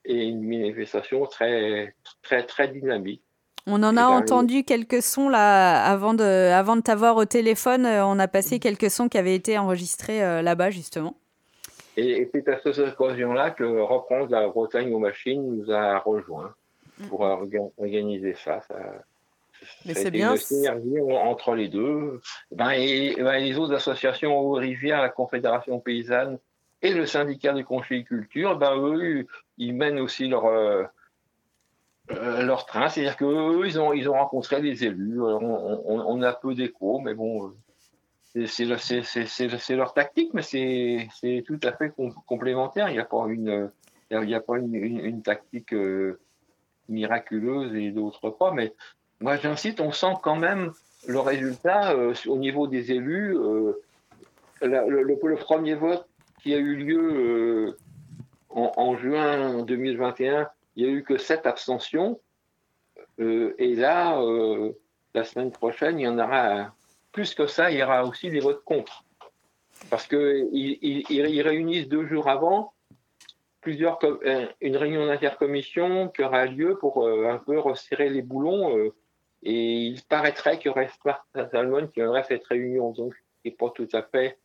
Et une manifestation très, très, très dynamique. On en a entendu quelques sons là avant de, avant de t'avoir au téléphone. Euh, on a passé quelques sons qui avaient été enregistrés euh, là-bas justement. Et, c'est à cette occasion-là que Reprendre la Bretagne aux machines nous a rejoints pour organiser ça. ça Mais c'est bien. Une synergie entre les deux. Ben, et, ben, les autres associations aux rivières, la Confédération paysanne et le syndicat de conchyliculture, ben, eux, ils mènent aussi leur, euh, euh, leur train. C'est-à-dire qu'eux, ils ont, ils ont rencontré les élus. On, on, a peu d'écho, mais bon, c'est leur tactique, mais c'est tout à fait complémentaire. Il n'y a pas une, il y a pas une, une, tactique. Euh, miraculeuse et d'autres pas. Mais moi, j'incite, on sent quand même le résultat euh, au niveau des élus. Euh, le, premier vote qui a eu lieu euh, en, juin 2021, il n'y a eu que sept abstentions. et là, la semaine prochaine, il y en aura plus que ça, il y aura aussi des votes contre. Parce qu'ils ils réunissent deux jours avant plusieurs euh, une réunion d'intercommission qui aura lieu pour euh, un peu resserrer les boulons. Euh, et il paraîtrait qu'il y aurait Salmon qui aurait cette réunion, donc ce n'est pas tout à fait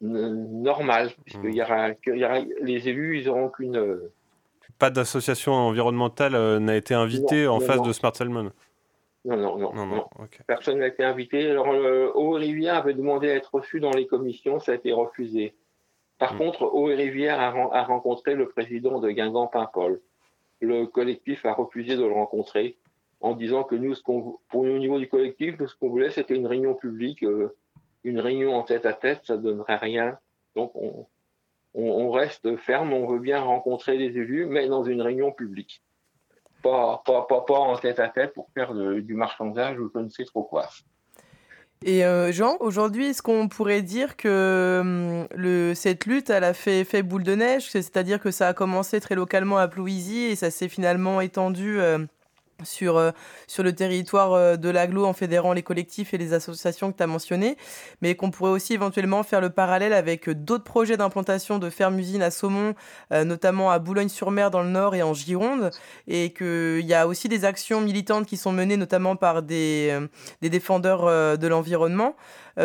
normal, puisqu'il y, aura, y aura, les élus, ils n'auront qu'une Pas d'association environnementale euh, n'a été invitée Non, en non, face non. de Smart Salmon. Non, non, non. Personne n'a été invité. Alors, euh, Eau et Rivière avait demandé à être reçu dans les commissions, ça a été refusé. Par contre, Eau et Rivière a, ren- a rencontré le président de Guingamp Paimpol. Le collectif a refusé de le rencontrer en disant que nous, ce qu'on, pour nous, au niveau du collectif, nous, ce qu'on voulait, c'était une réunion publique, euh, une réunion en tête à tête, ça ne donnerait rien. Donc, on, on, reste ferme, on veut bien rencontrer les élus, mais dans une réunion publique. Pas, pas, pas, pas en tête à tête pour faire du marchandage ou je ne sais trop quoi. Et euh, Jean, aujourd'hui, est-ce qu'on pourrait dire que hum, cette lutte, elle a fait boule de neige, c'est-à-dire que ça a commencé très localement à Plouisy et ça s'est finalement étendu euh, sur, euh, sur le territoire euh, de l'aglo en fédérant les collectifs et les associations que tu as mentionnées, mais qu'on pourrait aussi éventuellement faire le parallèle avec euh, d'autres projets d'implantation de fermes-usines à saumon, euh, notamment à Boulogne-sur-Mer dans le nord et en Gironde, et qu'il y a aussi des actions militantes qui sont menées notamment par des, des défendeurs de l'environnement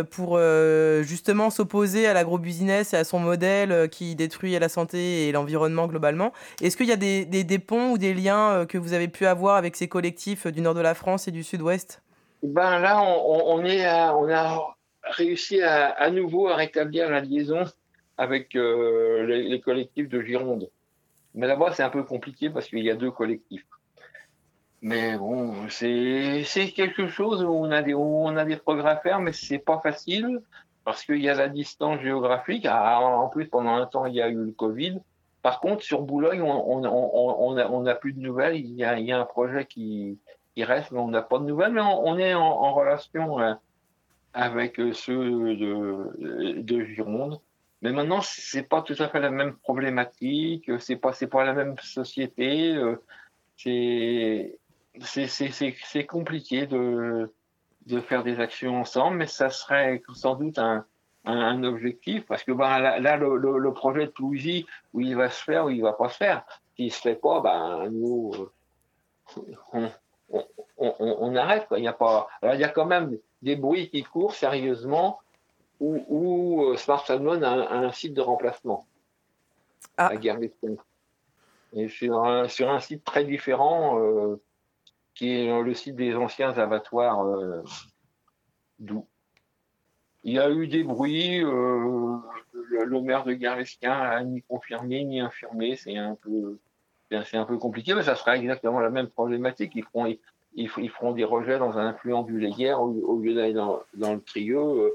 pour euh, justement s'opposer à l'agrobusiness et à son modèle euh, qui détruit la santé et l'environnement globalement. Est-ce qu'il y a des, ponts ou des liens euh, que vous avez pu avoir avec ces collectifs euh, du nord de la France et du sud-ouest? Ben là, on, a réussi à, nouveau à rétablir la liaison avec euh, les, les collectifs de Gironde. Mais là-bas, c'est un peu compliqué parce qu'il y a deux collectifs. Mais bon, c'est quelque chose où on a des où on a des progrès à faire, mais c'est pas facile parce qu'il y a la distance géographique. Ah, en plus, pendant un temps, il y a eu le Covid. Par contre, sur Boulogne, on on on on on plus de nouvelles. Il y a il y a un projet qui qui reste, mais on n'a pas de nouvelles. Mais on, est en, relation euh, avec euh, ceux de de Gironde. Mais maintenant, c'est pas tout à fait la même problématique. C'est pas pas la même société. euh, C'est c'est compliqué de de faire des actions ensemble, mais ça serait sans doute un, un, un objectif, parce que ben, là, là, le, le, le projet de Toulouse, où il va se faire, où il va pas se faire, s'il se fait pas, ben, nous, euh, on, on, on, on arrête. Quoi. Il y a pas, alors, il y a quand même des bruits qui courent sérieusement où, où euh, Smart Salmon a un, a un site de remplacement à Guerneston. Et sur un, sur un site très différent, euh, qui est le site des anciens abattoirs euh, d'où. Il y a eu des bruits, euh, le, maire de Guernesquin a ni confirmé ni infirmé, c'est un peu un- peu compliqué, mais ça sera exactement la même problématique. Ils feront, ils, feront des rejets dans un affluent du Léguerre au, lieu d'aller dans, dans le Trieux. Euh,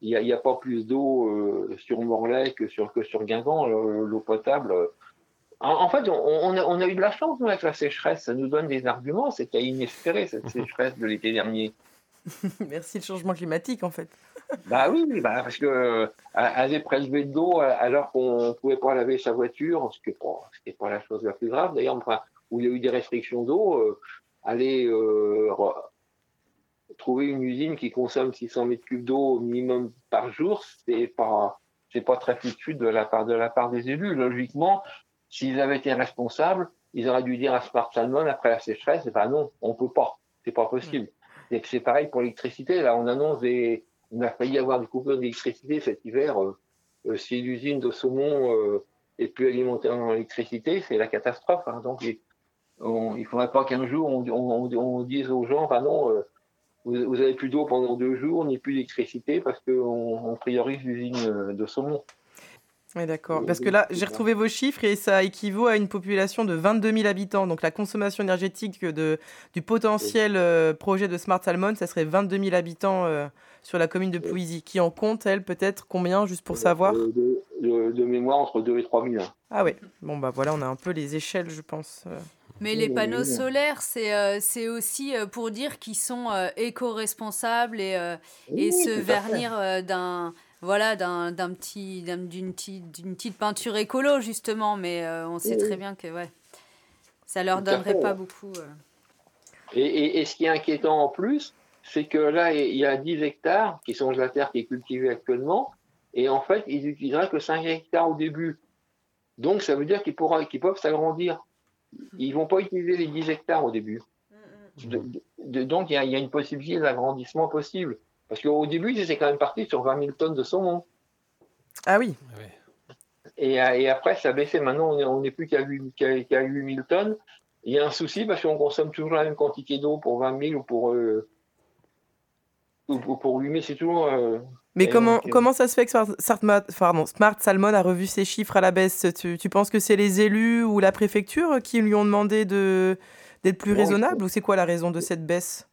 Il n'y a, pas plus d'eau euh, sur Morlaix que sur, que sur Guingamp, le- l'eau potable. Euh, en, en fait, on, on a, on a eu de la chance nous, avec la sécheresse. Ça nous donne des arguments. C'était inespéré, cette *laughs* sécheresse de l'été dernier. *laughs* Merci le changement climatique en fait. *laughs* Bah oui, bah parce que euh, aller prélever de l'eau euh, alors qu'on pouvait pas laver sa voiture, ce qui n'est pas, la chose la plus grave. D'ailleurs, enfin, où il y a eu des restrictions d'eau, euh, aller euh, trouver une usine qui consomme 600 mètres cubes d'eau au minimum par jour, c'est pas, c'est pas très foutu de la part de la part des élus. Logiquement, s'ils avaient été responsables, ils auraient dû dire à Smart Salmon après la sécheresse, eh ben non, on peut pas, c'est pas possible. Et c'est pareil pour l'électricité. Là, on annonce des, on a failli avoir une coupure d'électricité cet hiver. Euh, euh, si l'usine de saumon euh, est plus alimentée en électricité, c'est la catastrophe. hein. Donc, il, il faudrait pas qu'un jour on, on, on dise aux gens, non, euh, vous, vous avez plus d'eau pendant deux jours, ni plus d'électricité parce qu'on on priorise l'usine de saumon. Oui, d'accord. Parce que là, j'ai retrouvé vos chiffres et ça équivaut à une population de 22 000 habitants. Donc la consommation énergétique de, du potentiel euh, projet de Smart Salmon, ça serait 22 000 habitants euh, sur la commune de Pouilly, qui en compte, elle, peut-être combien, juste pour savoir? De, de- de- de mémoire, entre 2 et 3 000. hein. Ah ouais, bon bah voilà, on a un peu les échelles, je pense. euh. Mais les Oui, panneaux oui, oui. solaires, c'est euh, aussi euh, pour dire qu'ils sont euh, éco-responsables et, euh, et Oui, se vernir euh, d'un voilà d'un d'un petit d'un- d'une petite d'une petite peinture écolo justement. Mais euh, on sait Oui, très bien que ouais, ça leur donnerait fait, pas ouais. beaucoup. euh. Et, et, et ce qui est inquiétant en plus, c'est que là, il y a 10 hectares qui sont de la terre qui est cultivée actuellement, et en fait, ils n'utiliseraient que 5 hectares au début. Donc, ça veut dire qu'ils pourra- qu'ils peuvent s'agrandir. Ils vont pas utiliser les 10 hectares au début. De- de- donc, il y, a- il y a une possibilité d'agrandissement possible. Parce qu'au début, ils étaient quand même partis sur 20 000 tonnes de saumon. Ah oui. Et, euh, et après, ça a baissé. Maintenant, on n'est plus qu'à 8, qu'à- qu'à 8000 tonnes. Il y a un souci parce qu'on consomme toujours la même quantité d'eau pour 20 000 ou pour, euh, ou pour, pour 8 000. C'est toujours. euh, Mais comment, donc, euh, comment ça se fait que Smart, Smart- pardon, Smart Salmon a revu ses chiffres à la baisse? Tu, tu penses que c'est les élus ou la préfecture qui lui ont demandé de, d'être plus Non, raisonnable ou c'est quoi la raison de cette baisse?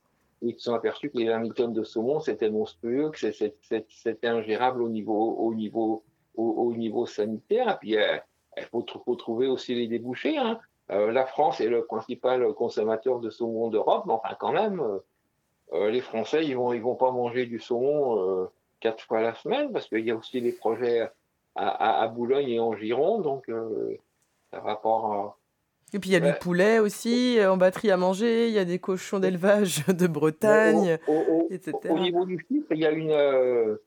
Ils se sont aperçus que les 20 000 tonnes de saumon, c'était monstrueux, que c'était ingérable au niveau, au niveau, au, au niveau sanitaire. Et puis, euh, il faut, faut trouver aussi les débouchés. hein. Euh, la France est le principal consommateur de saumon d'Europe, mais enfin, quand même, euh, les Français, ils vont, vont pas manger du saumon quatre fois la semaine, parce qu'il y a aussi des projets à, à, Boulogne et en Gironde, donc ça va pas. Et puis il y a du poulet aussi euh, en batterie à manger, il y a des cochons d'élevage *laughs* de Bretagne, Au, au- etc. au niveau du chiffre, il y a une, euh,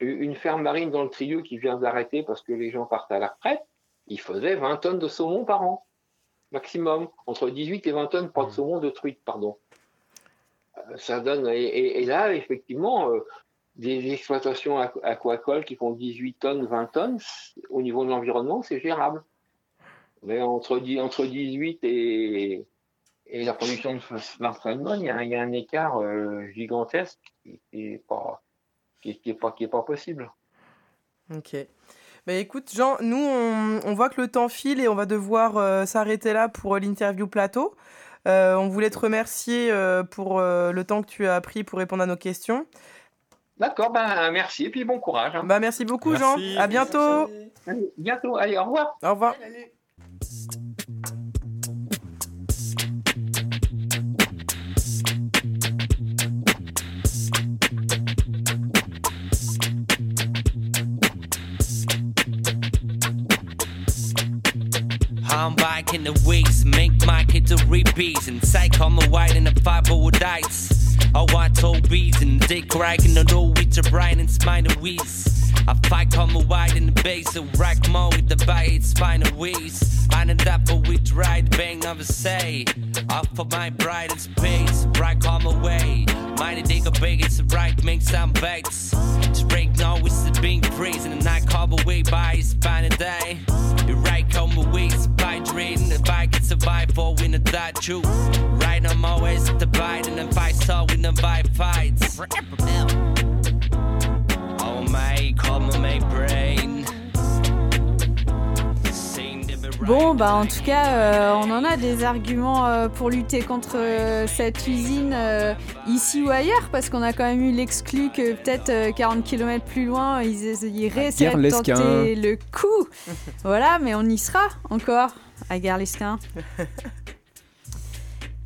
une ferme marine dans le Trieux qui vient d'arrêter parce que les gens partent à la retraite. Ils faisaient 20 tonnes de saumon par an, maximum. Entre 18 et 20 tonnes pas de saumon de truite, pardon. Euh, Ça donne, et, et- et là, effectivement, euh, des exploitations aqu- aquacoles qui font 18 tonnes, 20 tonnes, au niveau de l'environnement, c'est gérable. Mais entre, entre 18 et, et la production de smart salmon, il y a, un- il y a un écart euh, gigantesque qui n'est pas, qui, qui est pas, qui est pas possible. Ok. Bah écoute, Jean, nous, on, on voit que le temps file et on va devoir euh, s'arrêter là pour euh, l'interview plateau. Euh, on voulait te remercier euh, pour euh, le temps que tu as pris pour répondre à nos questions. D'accord, ben merci et puis bon courage. hein. Bah merci beaucoup, Merci. Jean. À bientôt. Allez, bientôt, allez, au revoir. Au revoir. I'm back in the weeks, make my kids a repeats and psych on my white in the five old dice. I want to beats and dick in the door with your brain and spine the wheeze. I fight on my white in the base, so rack more with the bite, spine the wheeze. End up with right bang of a say. Off for my bride in space, right on my way. Mighty dig a big, it's right, make some baits. To break now it's the being praised and I call away by spine a day. You right come away, by dream, the bike can survive for winning that true. Right, I'm always the bite and if I saw in the vibe fights. Oh my, call me my brain. Bon, bah en tout cas, euh, on en a des arguments euh, pour lutter contre euh, cette usine ici ou ailleurs, parce qu'on a quand même eu l'exclu que peut-être euh, 40 km plus loin, ils, réessaient de tenter le coup. *laughs* voilà, mais on y sera encore à Guerre-Lesquin. *laughs*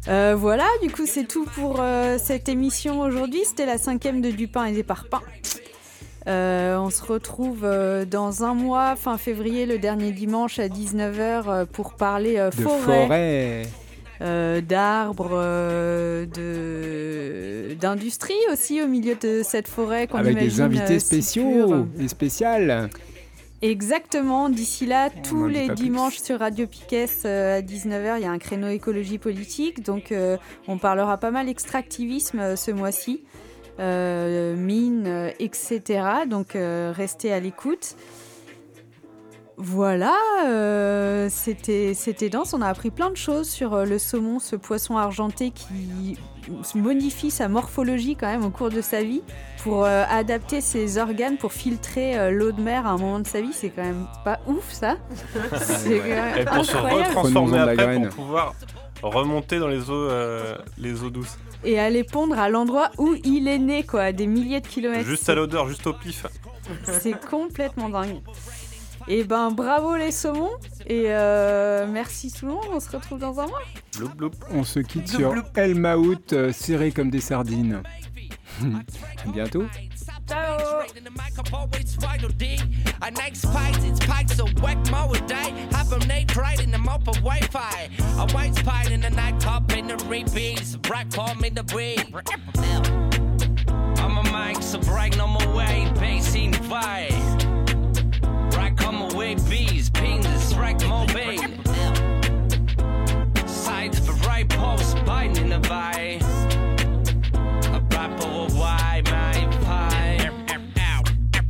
Euh, voilà, du coup c'est tout pour euh, cette émission aujourd'hui. C'était la cinquième de Du pain et des parpaings. Euh, on se retrouve euh, dans un mois, fin février, le dernier dimanche à 19h euh, pour parler De forêt, forêt. d'arbres, de d'industrie aussi au milieu de cette forêt qu'on Avec des invités si spéciaux et spéciales. Exactement. D'ici là, tous les plus. dimanches sur Radio Piquet euh, à 19h, il y a un créneau écologie politique. Donc, euh, on parlera pas mal extractivisme euh, ce mois-ci, mines, euh, etc. Donc, euh, restez à l'écoute. Voilà, euh, c'était dense. On a appris plein de choses sur euh, le saumon, ce poisson argenté qui modifie sa morphologie quand même au cours de sa vie pour euh, adapter ses organes pour filtrer euh, l'eau de mer à un moment de sa vie. C'est quand même pas ouf ça. *laughs* C'est quand même Et pour se retransformer après pour pouvoir remonter dans les eaux, euh, les eaux douces. Et aller pondre à l'endroit où il est né, quoi, à des milliers de kilomètres. Juste à l'odeur, juste au pif. C'est complètement dingue. Et ben bravo les saumons et euh, merci tout le monde. On se retrouve dans un mois. Bloup, bloup. On se quitte sur El Maout, euh, serré comme des sardines. *laughs* à bientôt. Right in the microphone, it's vital D. I next fight, it's pike, so whack more would die. Have a nate pride in the mop of Wi Fi. A white spine in the night top in the repeats. Bright palm in the way. I'm a mic, so bright, no more way. Bass in vibe. Right, come away, bees. Ping the strike, mobile. babe. Sides for right, pulse, biting in the vibe.